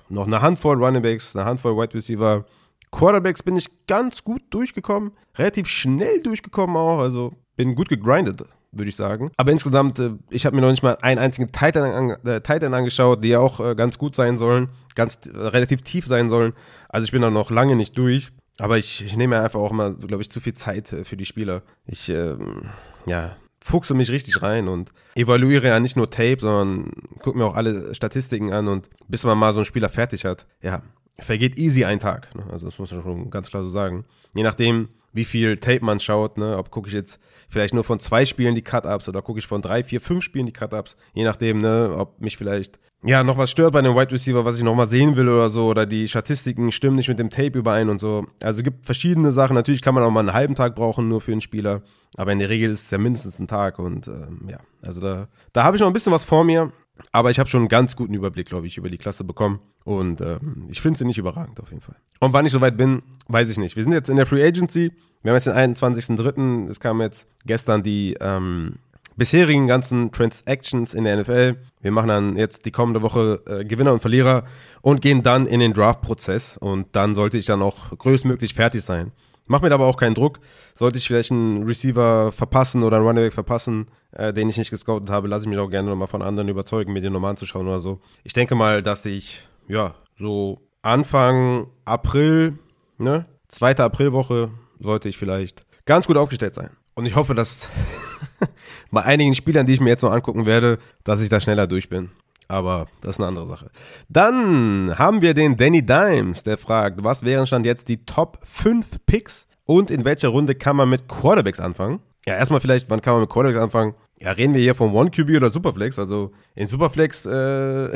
noch eine Handvoll Runningbacks, eine Handvoll Wide Receiver. Quarterbacks bin ich ganz gut durchgekommen, relativ schnell durchgekommen auch, also bin gut gegrindet, würde ich sagen. Aber insgesamt, äh, ich habe mir noch nicht mal einen einzigen Titan, an, äh, Titan angeschaut, die ja auch äh, ganz gut sein sollen, ganz äh, relativ tief sein sollen. Also ich bin da noch lange nicht durch. Aber ich, ich nehme einfach auch mal, glaube ich, zu viel Zeit äh, für die Spieler. Ich, ähm, ja, fuchse mich richtig rein und evaluiere ja nicht nur Tape, sondern gucke mir auch alle Statistiken an und bis man mal so einen Spieler fertig hat, ja, vergeht easy ein Tag. Ne? Also das muss man schon ganz klar so sagen. Je nachdem, wie viel Tape man schaut, ne? ob gucke ich jetzt vielleicht nur von zwei Spielen die Cut-Ups oder gucke ich von drei, vier, fünf Spielen die Cut-Ups. Je nachdem, ne, ob mich vielleicht ja noch was stört bei einem Wide Receiver, was ich noch mal sehen will oder so, oder die Statistiken stimmen nicht mit dem Tape überein und so. Also es gibt verschiedene Sachen. Natürlich kann man auch mal einen halben Tag brauchen nur für einen Spieler, aber in der Regel ist es ja mindestens ein Tag und ähm, ja, also da, da habe ich noch ein bisschen was vor mir. Aber ich habe schon einen ganz guten Überblick, glaube ich, über die Klasse bekommen. Und ähm, ich finde sie nicht überragend auf jeden Fall. Und wann ich soweit bin, weiß ich nicht. Wir sind jetzt in der Free Agency. Wir haben jetzt den 21.03. Es kam jetzt gestern die ähm, bisherigen ganzen Transactions in der NFL. Wir machen dann jetzt die kommende Woche äh, Gewinner und Verlierer und gehen dann in den Draft-Prozess. Und dann sollte ich dann auch größtmöglich fertig sein. Mach mir aber auch keinen Druck. Sollte ich vielleicht einen Receiver verpassen oder einen Running verpassen, äh, den ich nicht gescoutet habe, lasse ich mich auch gerne nochmal von anderen überzeugen, mir den nochmal anzuschauen oder so. Ich denke mal, dass ich, ja, so Anfang April, ne, zweite Aprilwoche sollte ich vielleicht ganz gut aufgestellt sein. Und ich hoffe, dass bei einigen Spielern, die ich mir jetzt noch angucken werde, dass ich da schneller durch bin. Aber das ist eine andere Sache. Dann haben wir den Danny Dimes, der fragt, was wären schon jetzt die Top 5 Picks und in welcher Runde kann man mit Quarterbacks anfangen? Ja, erstmal vielleicht, wann kann man mit Quarterbacks anfangen? Ja, reden wir hier von One QB oder Superflex. Also in Superflex äh,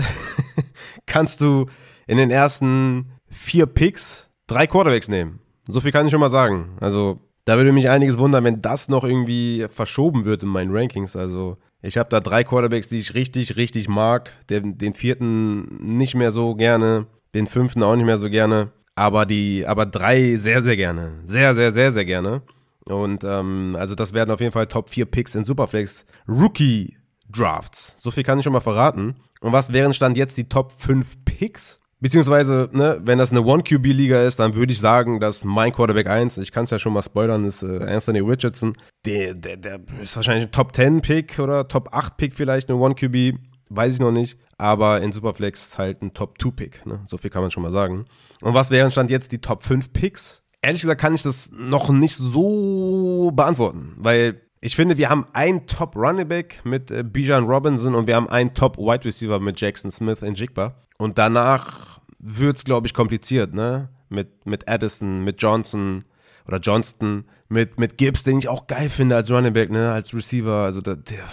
kannst du in den ersten vier Picks drei Quarterbacks nehmen. So viel kann ich schon mal sagen. Also da würde mich einiges wundern, wenn das noch irgendwie verschoben wird in meinen Rankings. Also ich habe da drei Quarterbacks, die ich richtig, richtig mag. Den, den vierten nicht mehr so gerne, den fünften auch nicht mehr so gerne. Aber die, aber drei sehr, sehr gerne. Sehr, sehr, sehr, sehr gerne. Und ähm, also das werden auf jeden Fall Top 4 Picks in Superflex Rookie Drafts. So viel kann ich schon mal verraten. Und was wären Stand jetzt die Top 5 Picks? Beziehungsweise, ne, wenn das eine One-QB-Liga ist, dann würde ich sagen, dass mein Quarterback 1, ich kann es ja schon mal spoilern, ist äh, Anthony Richardson. Der, der, der ist wahrscheinlich ein Top-10-Pick oder Top-8-Pick vielleicht, eine One-QB, weiß ich noch nicht. Aber in Superflex halt ein Top-2-Pick, ne? so viel kann man schon mal sagen. Und was wären Stand jetzt die Top 5 Picks? Ehrlich gesagt kann ich das noch nicht so beantworten, weil ich finde, wir haben einen Top Running Back mit äh, Bijan Robinson und wir haben einen Top Wide Receiver mit Jackson Smith in Jigba. Und danach wird es, glaube ich, kompliziert, ne? Mit, mit Addison, mit Johnson oder Johnston, mit, mit Gibbs, den ich auch geil finde als Running Back, ne? Als Receiver. Also, der, der,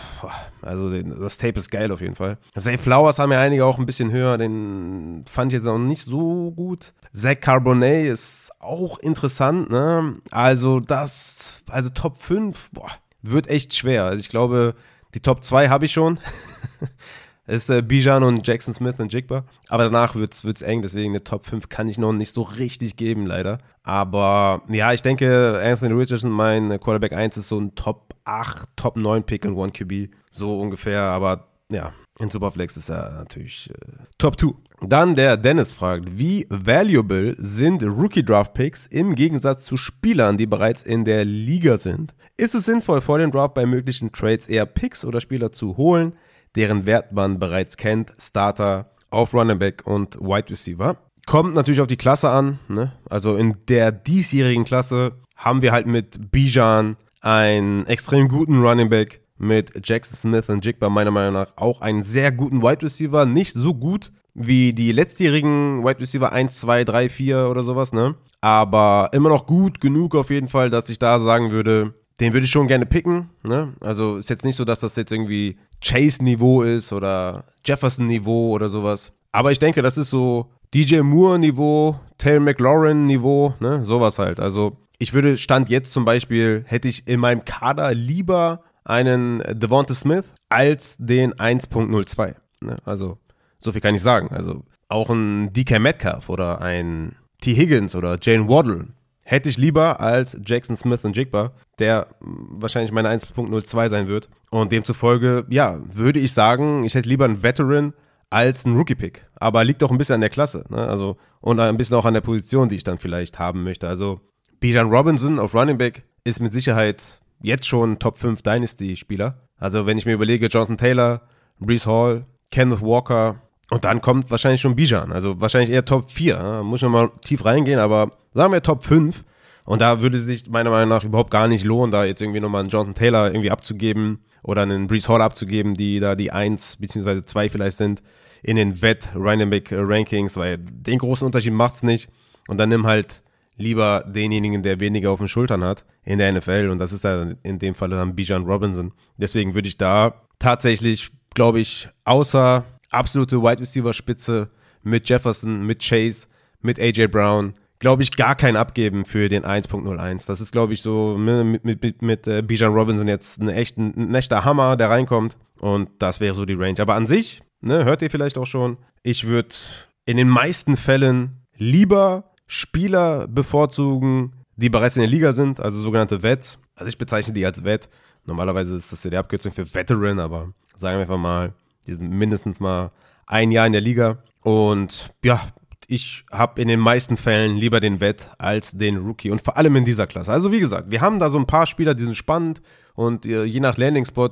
also das Tape ist geil auf jeden Fall. Zay Flowers haben ja einige auch ein bisschen höher, den fand ich jetzt auch nicht so gut. Zach Carbonet ist auch interessant, ne? Also, das, also Top 5, boah, wird echt schwer. Also, ich glaube, die Top 2 habe ich schon. ist äh, Bijan und Jackson Smith und Jigba. Aber danach wird es eng, deswegen eine Top 5 kann ich noch nicht so richtig geben, leider. Aber ja, ich denke, Anthony Richardson, mein Quarterback 1, ist so ein Top 8, Top 9 Pick in 1 QB. So ungefähr. Aber ja, in Superflex ist er natürlich äh, Top 2. Dann der Dennis fragt, wie valuable sind Rookie Draft Picks im Gegensatz zu Spielern, die bereits in der Liga sind? Ist es sinnvoll, vor dem Draft bei möglichen Trades eher Picks oder Spieler zu holen, deren Wert man bereits kennt, Starter auf Running Back und Wide Receiver. Kommt natürlich auf die Klasse an. Ne? Also in der diesjährigen Klasse haben wir halt mit Bijan einen extrem guten Running Back mit Jackson Smith und Jigba meiner Meinung nach auch einen sehr guten Wide Receiver. Nicht so gut wie die letztjährigen Wide Receiver 1, 2, 3, 4 oder sowas, ne? Aber immer noch gut genug auf jeden Fall, dass ich da sagen würde, den würde ich schon gerne picken. Ne? Also ist jetzt nicht so, dass das jetzt irgendwie Chase-Niveau ist oder Jefferson-Niveau oder sowas. Aber ich denke, das ist so DJ Moore-Niveau, Taylor McLaurin-Niveau, ne? sowas halt. Also ich würde Stand jetzt zum Beispiel, hätte ich in meinem Kader lieber einen Devonta Smith als den 1.02. Ne? Also so viel kann ich sagen. Also auch ein DK Metcalf oder ein T. Higgins oder Jane Waddle hätte ich lieber als Jackson Smith und Jigba, der wahrscheinlich meine 1.02 sein wird. Und demzufolge, ja, würde ich sagen, ich hätte lieber einen Veteran als einen Rookie-Pick. Aber liegt auch ein bisschen an der Klasse, ne? Also, und ein bisschen auch an der Position, die ich dann vielleicht haben möchte. Also, Bijan Robinson auf Running Back ist mit Sicherheit jetzt schon Top 5 Dynasty-Spieler. Also, wenn ich mir überlege, Jonathan Taylor, Brees Hall, Kenneth Walker, und dann kommt wahrscheinlich schon Bijan. Also wahrscheinlich eher Top 4. Ne? Muss ich nochmal tief reingehen, aber sagen wir Top 5. Und da würde es sich meiner Meinung nach überhaupt gar nicht lohnen, da jetzt irgendwie nochmal einen Jonathan Taylor irgendwie abzugeben oder einen Brees Hall abzugeben, die da die 1 bzw. 2 vielleicht sind in den Vet Dynamic Rankings, weil den großen Unterschied macht's nicht. Und dann nimm halt lieber denjenigen, der weniger auf den Schultern hat in der NFL. Und das ist dann in dem Fall dann Bijan Robinson. Deswegen würde ich da tatsächlich, glaube ich, außer absolute Wide Receiver Spitze mit Jefferson, mit Chase, mit AJ Brown. Glaube ich, gar kein Abgeben für den 1.01. Das ist, glaube ich, so mit, mit, mit, mit äh, Bijan Robinson jetzt ein, echt, ein echter Hammer, der reinkommt. Und das wäre so die Range. Aber an sich, ne, hört ihr vielleicht auch schon, ich würde in den meisten Fällen lieber Spieler bevorzugen, die bereits in der Liga sind, also sogenannte Vets. Also ich bezeichne die als Vet. Normalerweise ist das ja die Abkürzung für Veteran, aber sagen wir einfach mal, die sind mindestens mal ein Jahr in der Liga. Und ja, ich habe in den meisten Fällen lieber den Wett als den Rookie und vor allem in dieser Klasse. Also wie gesagt, wir haben da so ein paar Spieler, die sind spannend und äh, je nach Landing-Spot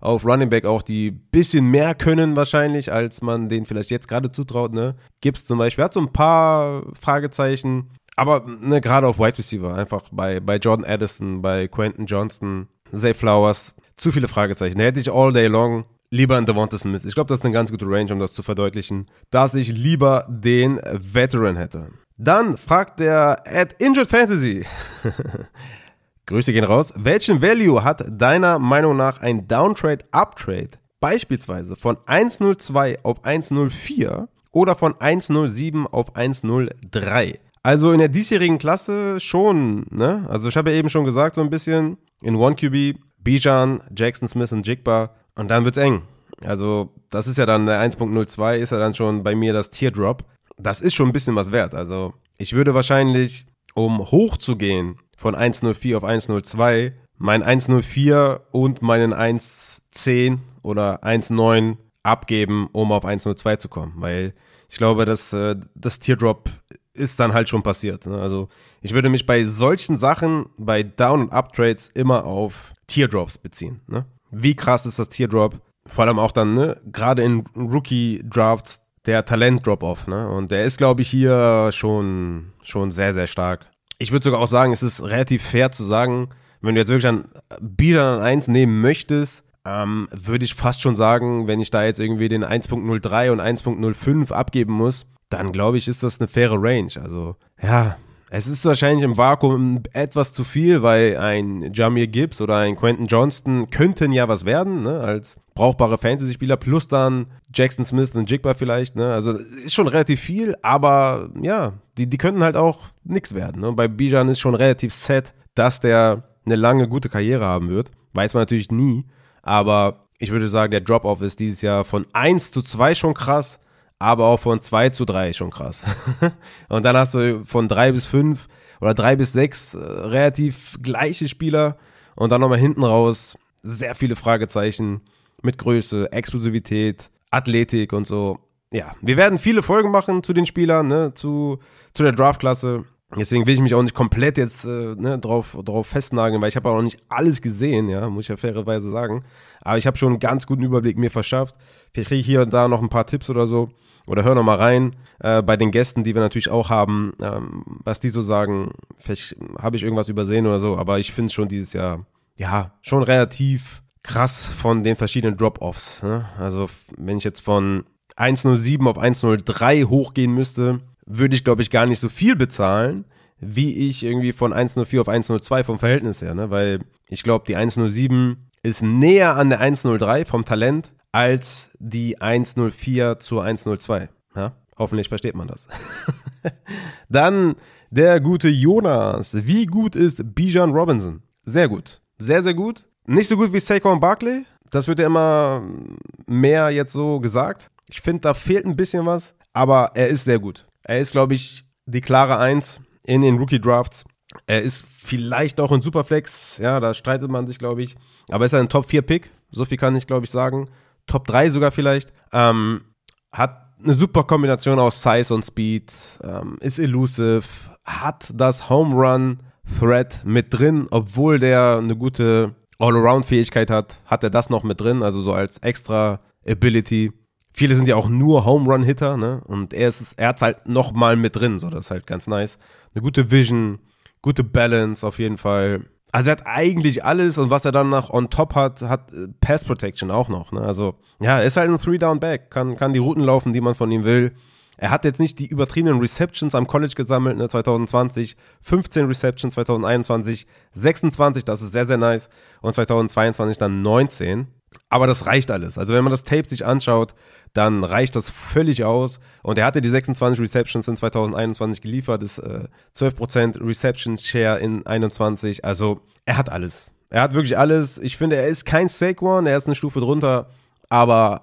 auf Running Back auch, die bisschen mehr können wahrscheinlich, als man denen vielleicht jetzt gerade zutraut. Ne? Gibbs zum Beispiel hat so ein paar Fragezeichen, aber ne, gerade auf Wide Receiver, einfach bei, bei Jordan Addison, bei Quentin Johnston, Zay Flowers, zu viele Fragezeichen. Da hätte ich all day long lieber einen Devonta Smith. Ich glaube, das ist eine ganz gute Range, um das zu verdeutlichen, dass ich lieber den Veteran hätte. Dann fragt der at Injured Fantasy. Grüße gehen raus. Welchen Value hat deiner Meinung nach ein Downtrade, Uptrade beispielsweise von 102 auf 104 oder von 107 auf 103? Also in der diesjährigen Klasse schon, ne? Also ich habe ja eben schon gesagt, so ein bisschen in 1QB, Bijan, Jackson Smith und Jigba und dann wird's eng. Also, das ist ja dann der 1.02, ist ja dann schon bei mir das Teardrop. Das ist schon ein bisschen was wert. Also, ich würde wahrscheinlich, um hoch zu gehen von 1.04 auf 1.02, mein 1.04 und meinen 1.10 oder 1.9 abgeben, um auf 1.02 zu kommen. Weil ich glaube, dass äh, das Teardrop ist dann halt schon passiert. Ne? Also ich würde mich bei solchen Sachen, bei Down- und Up-Trades immer auf Teardrops beziehen. Ne? Wie krass ist das Teardrop? Vor allem auch dann, ne, gerade in Rookie-Drafts, der Talent-Drop-Off, ne? Und der ist, glaube ich, hier schon, schon sehr, sehr stark. Ich würde sogar auch sagen, es ist relativ fair zu sagen, wenn du jetzt wirklich an Bijan 1 nehmen möchtest, ähm, würde ich fast schon sagen, wenn ich da jetzt irgendwie den 1.03 und 1.05 abgeben muss, dann glaube ich, ist das eine faire Range. Also, ja, es ist wahrscheinlich im Vakuum etwas zu viel, weil ein Jamir Gibbs oder ein Quentin Johnston könnten ja was werden, ne, als brauchbare Fantasy-Spieler, plus dann Jackson Smith und Jigba vielleicht, ne, also ist schon relativ viel, aber ja, die, die könnten halt auch nichts werden, ne, bei Bijan ist schon relativ set, dass der eine lange, gute Karriere haben wird, weiß man natürlich nie, aber ich würde sagen, der Drop-Off ist dieses Jahr von 1 zu 2 schon krass, aber auch von 2 zu 3 schon krass. und dann hast du von 3 bis 5 oder 3 bis 6 äh, relativ gleiche Spieler und dann nochmal hinten raus sehr viele Fragezeichen mit Größe, Explosivität, Athletik und so. Ja, wir werden viele Folgen machen zu den Spielern, ne, zu, zu der Draftklasse. Deswegen will ich mich auch nicht komplett jetzt äh, ne, drauf, drauf festnageln, weil ich habe auch noch nicht alles gesehen, ja, muss ich ja fairerweise sagen. Aber ich habe schon einen ganz guten Überblick mir verschafft. Vielleicht kriege ich hier und da noch ein paar Tipps oder so oder hör noch mal rein äh, bei den Gästen, die wir natürlich auch haben, ähm, was die so sagen. Vielleicht habe ich irgendwas übersehen oder so, aber ich finde es schon dieses Jahr ja, schon relativ krass von den verschiedenen Drop-Offs. Ne? Also, wenn ich jetzt von 1,07 auf 1,03 hochgehen müsste, würde ich, glaube ich, gar nicht so viel bezahlen, wie ich irgendwie von 1,04 auf 1,02 vom Verhältnis her. Ne? Weil ich glaube, die 1,07 ist näher an der 1,03 vom Talent als die 1,04 zur 1,02. Ja? Hoffentlich versteht man das. Dann der gute Jonas. Wie gut ist Bijan Robinson? Sehr gut. Sehr, sehr gut. Nicht so gut wie Saquon Barkley. Das wird ja immer mehr jetzt so gesagt. Ich finde, da fehlt ein bisschen was. Aber er ist sehr gut. Er ist, glaube ich, die klare Eins in den Rookie Drafts. Er ist vielleicht auch ein Superflex. Ja, da streitet man sich, glaube ich. Aber er ist ein Top 4 Pick. So viel kann ich, glaube ich, sagen. Top 3 sogar vielleicht. Ähm, hat eine super Kombination aus Size und Speed, ähm, ist elusive, hat das Home Run Threat mit drin, obwohl der eine gute All-Around-Fähigkeit hat, hat er das noch mit drin, also so als extra Ability. Viele sind ja auch nur Home Run Hitter, ne? Und er ist, er hat's halt noch mal mit drin, so das ist halt ganz nice. Eine gute Vision, gute Balance auf jeden Fall. Also er hat eigentlich alles und was er dann noch on top hat, hat äh, Pass Protection auch noch. Ne? Also ja, ist halt ein Three-Down-Back, kann, kann die Routen laufen, die man von ihm will. Er hat jetzt nicht die übertriebenen Receptions am College gesammelt, ne, 2020, 15 Receptions, 2021, 26, das ist sehr, sehr nice. Und 2022 dann 19. Aber das reicht alles. Also wenn man das Tape sich anschaut, dann reicht das völlig aus. Und er hatte die 26 Receptions in 2021 geliefert, ist äh, 12% Reception Share in 21. Also er hat alles. Er hat wirklich alles. Ich finde, er ist kein Saquon, er ist eine Stufe drunter, aber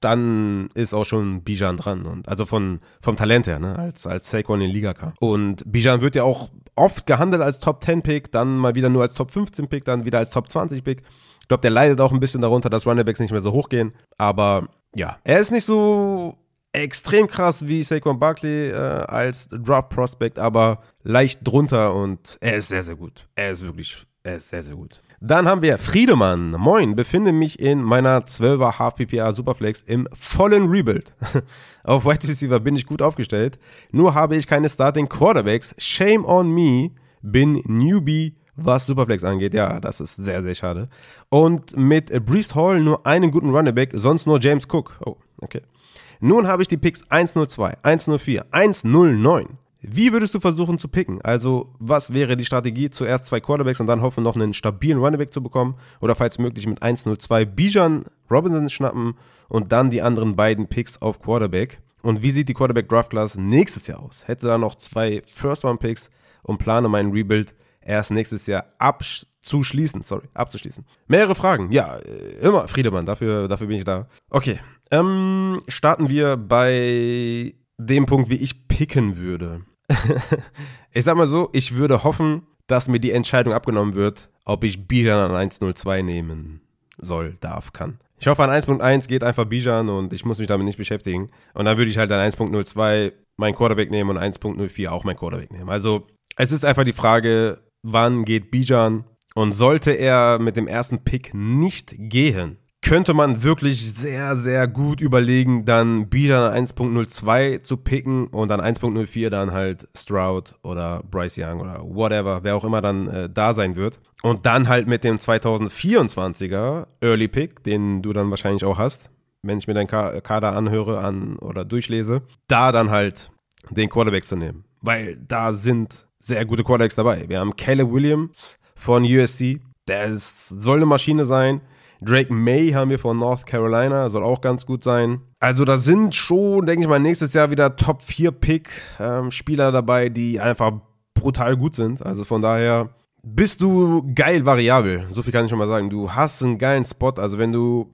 dann ist auch schon Bijan dran. Und also von, vom Talent her, ne, als, als Saquon in Liga kam. Und Bijan wird ja auch oft gehandelt als Top 10 Pick, dann mal wieder nur als Top 15 Pick, dann wieder als Top 20 Pick. Ich glaube, der leidet auch ein bisschen darunter, dass Runnerbacks nicht mehr so hoch gehen. Aber ja, er ist nicht so extrem krass wie Saquon Barkley äh, als Drop Prospect, aber leicht drunter und er ist sehr, sehr gut. Er ist wirklich, er ist sehr, sehr gut. Dann haben wir Friedemann. Moin, befinde mich in meiner 12er Half PPA Superflex im vollen Rebuild. Auf Wide Receiver bin ich gut aufgestellt, nur habe ich keine Starting Quarterbacks. Shame on me, bin Newbie was Superflex angeht. Ja, das ist sehr, sehr schade. Und mit Brees Hall nur einen guten Runnerback, sonst nur James Cook. Oh, okay. Nun habe ich die Picks 102, 104, 109. Wie würdest du versuchen zu picken? Also, was wäre die Strategie? Zuerst zwei Quarterbacks und dann hoffen, noch einen stabilen Runnerback zu bekommen. Oder falls möglich mit 102 Bijan Robinson schnappen und dann die anderen beiden Picks auf Quarterback. Und wie sieht die Quarterback Draft Class nächstes Jahr aus? Hätte da noch zwei First Round Picks und plane meinen Rebuild erst nächstes Jahr abzuschließen. Sorry, abzuschließen. Mehrere Fragen. Ja, äh, immer Friedemann, dafür, dafür bin ich da. Okay, ähm, starten wir bei dem Punkt, wie ich picken würde. ich sag mal so, ich würde hoffen, dass mir die Entscheidung abgenommen wird, ob ich Bijan an 1.02 nehmen soll, darf, kann. Ich hoffe, an 1.1 geht einfach Bijan und ich muss mich damit nicht beschäftigen. Und dann würde ich halt an 1.02 mein Quarterback nehmen und 1.04 auch mein Quarterback nehmen. Also es ist einfach die Frage, wann geht Bijan. Und sollte er mit dem ersten Pick nicht gehen, könnte man wirklich sehr, sehr gut überlegen, dann Bijan 1.02 zu picken und dann 1.04 dann halt Stroud oder Bryce Young oder whatever, wer auch immer dann äh, da sein wird. Und dann halt mit dem 2024er Early Pick, den du dann wahrscheinlich auch hast, wenn ich mir deinen Kader anhöre an oder durchlese, da dann halt den Quarterback zu nehmen. Weil da sind sehr gute Quarterbacks dabei. Wir haben Caleb Williams von USC, der ist, soll eine Maschine sein. Drake May haben wir von North Carolina, soll auch ganz gut sein. Also da sind schon, denke ich mal, nächstes Jahr wieder Top 4 Pick ähm, Spieler dabei, die einfach brutal gut sind. Also von daher bist du geil variabel. So viel kann ich schon mal sagen. Du hast einen geilen Spot. Also wenn du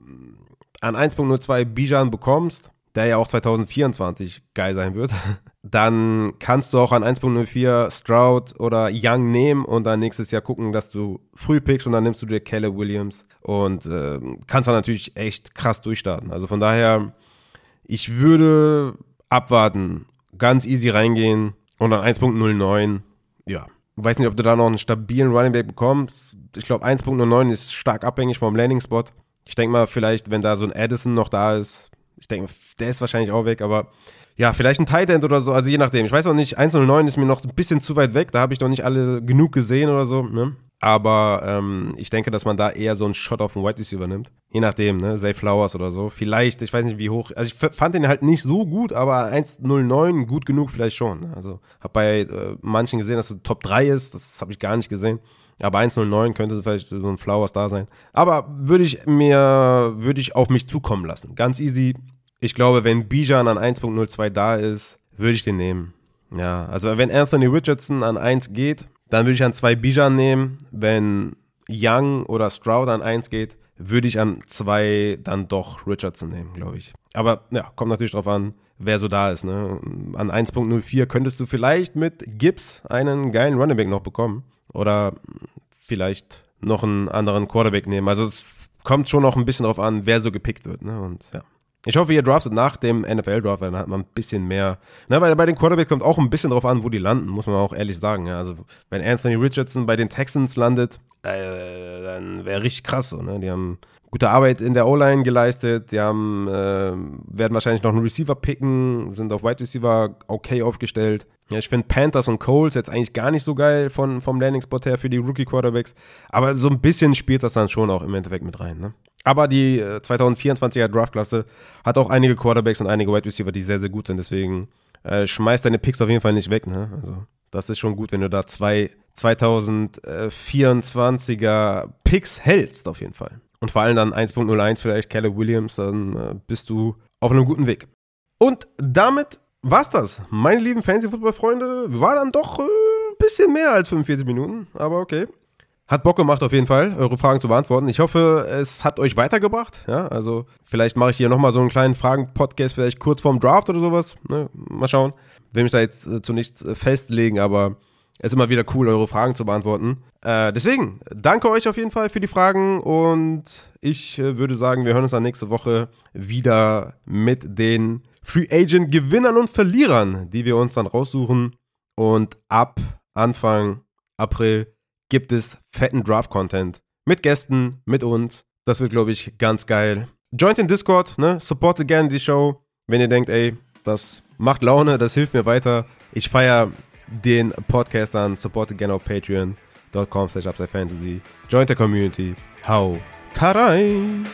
an 1.02 Bijan bekommst, der ja auch 2024 geil sein wird, dann kannst du auch an 1.04 Stroud oder Young nehmen und dann nächstes Jahr gucken, dass du früh pickst und dann nimmst du dir Caleb Williams und äh, kannst dann natürlich echt krass durchstarten. Also von daher, ich würde abwarten, ganz easy reingehen und dann 1.09, ja. Weiß nicht, ob du da noch einen stabilen Running Back bekommst. Ich glaube, 1.09 ist stark abhängig vom Landing Spot. Ich denke mal, vielleicht, wenn da so ein Addison noch da ist, ich denke, der ist wahrscheinlich auch weg, aber ja, vielleicht ein Tight End oder so, also je nachdem. Ich weiß auch nicht, 109 ist mir noch ein bisschen zu weit weg, da habe ich noch nicht alle genug gesehen oder so. Ne? Aber ähm, ich denke, dass man da eher so einen Shot auf den White Receiver nimmt. Je nachdem, ne? Zay Flowers oder so. Vielleicht, ich weiß nicht, wie hoch. Also ich fand den halt nicht so gut, aber 1,09 gut genug vielleicht schon. Ne? Also habe bei äh, manchen gesehen, dass es Top 3 ist. Das habe ich gar nicht gesehen. Aber 1,09 könnte vielleicht so ein Flowers da sein. Aber würde ich mir, würde ich auf mich zukommen lassen. Ganz easy. Ich glaube, wenn Bijan an 1.02 da ist, würde ich den nehmen. Ja, also wenn Anthony Richardson an 1 geht, dann würde ich an 2 Bijan nehmen. Wenn Young oder Stroud an 1 geht, würde ich an 2 dann doch Richardson nehmen, glaube ich. Aber ja, kommt natürlich drauf an, wer so da ist. Ne? An 1.04 könntest du vielleicht mit Gibbs einen geilen Running Back noch bekommen. Oder vielleicht noch einen anderen Quarterback nehmen. Also es kommt schon noch ein bisschen drauf an, wer so gepickt wird. Ne? Und ja. Ich hoffe, ihr draftet nach dem NFL-Draft, weil dann hat man ein bisschen mehr. Ne, weil bei den Quarterbacks kommt auch ein bisschen drauf an, wo die landen, muss man auch ehrlich sagen. Ja. Also, wenn Anthony Richardson bei den Texans landet, äh, dann wäre richtig krass. So, ne? Die haben gute Arbeit in der O-Line geleistet. Die haben, äh, werden wahrscheinlich noch einen Receiver picken, sind auf Wide Receiver okay aufgestellt. Ja, ich finde Panthers und Coles jetzt eigentlich gar nicht so geil von, vom Landing-Spot her für die Rookie-Quarterbacks. Aber so ein bisschen spielt das dann schon auch im Endeffekt mit rein. Ne? Aber die 2024er äh, Draftklasse hat auch einige Quarterbacks und einige Wide Receiver, die sehr, sehr gut sind. Deswegen äh, schmeiß deine Picks auf jeden Fall nicht weg. Ne? Also, das ist schon gut, wenn du da zwei 2024er Picks hältst, auf jeden Fall. Und vor allem dann 1.01 vielleicht Caleb Williams, dann äh, bist du auf einem guten Weg. Und damit war's das. Meine lieben Fantasy-Football-Freunde, war dann doch ein äh, bisschen mehr als 45 Minuten, aber okay. Hat Bock gemacht auf jeden Fall, eure Fragen zu beantworten. Ich hoffe, es hat euch weitergebracht. Ja, also vielleicht mache ich hier nochmal so einen kleinen Fragen-Podcast, vielleicht kurz vorm Draft oder sowas. Ne? Mal schauen. Will mich da jetzt äh, zu nichts äh, festlegen, aber es ist immer wieder cool, eure Fragen zu beantworten. Äh, deswegen, danke euch auf jeden Fall für die Fragen und ich äh, würde sagen, wir hören uns dann nächste Woche wieder mit den Free Agent Gewinnern und Verlierern, die wir uns dann raussuchen. Und ab Anfang April gibt es fetten Draft-Content mit Gästen, mit uns. Das wird, glaube ich, ganz geil. Joint in Discord, ne? Supportet gerne die Show. Wenn ihr denkt, ey, das macht Laune, das hilft mir weiter. Ich feiere den Podcast an. Supportet gerne auf patreon.com slash. Joint der Community. Hau. Tarein!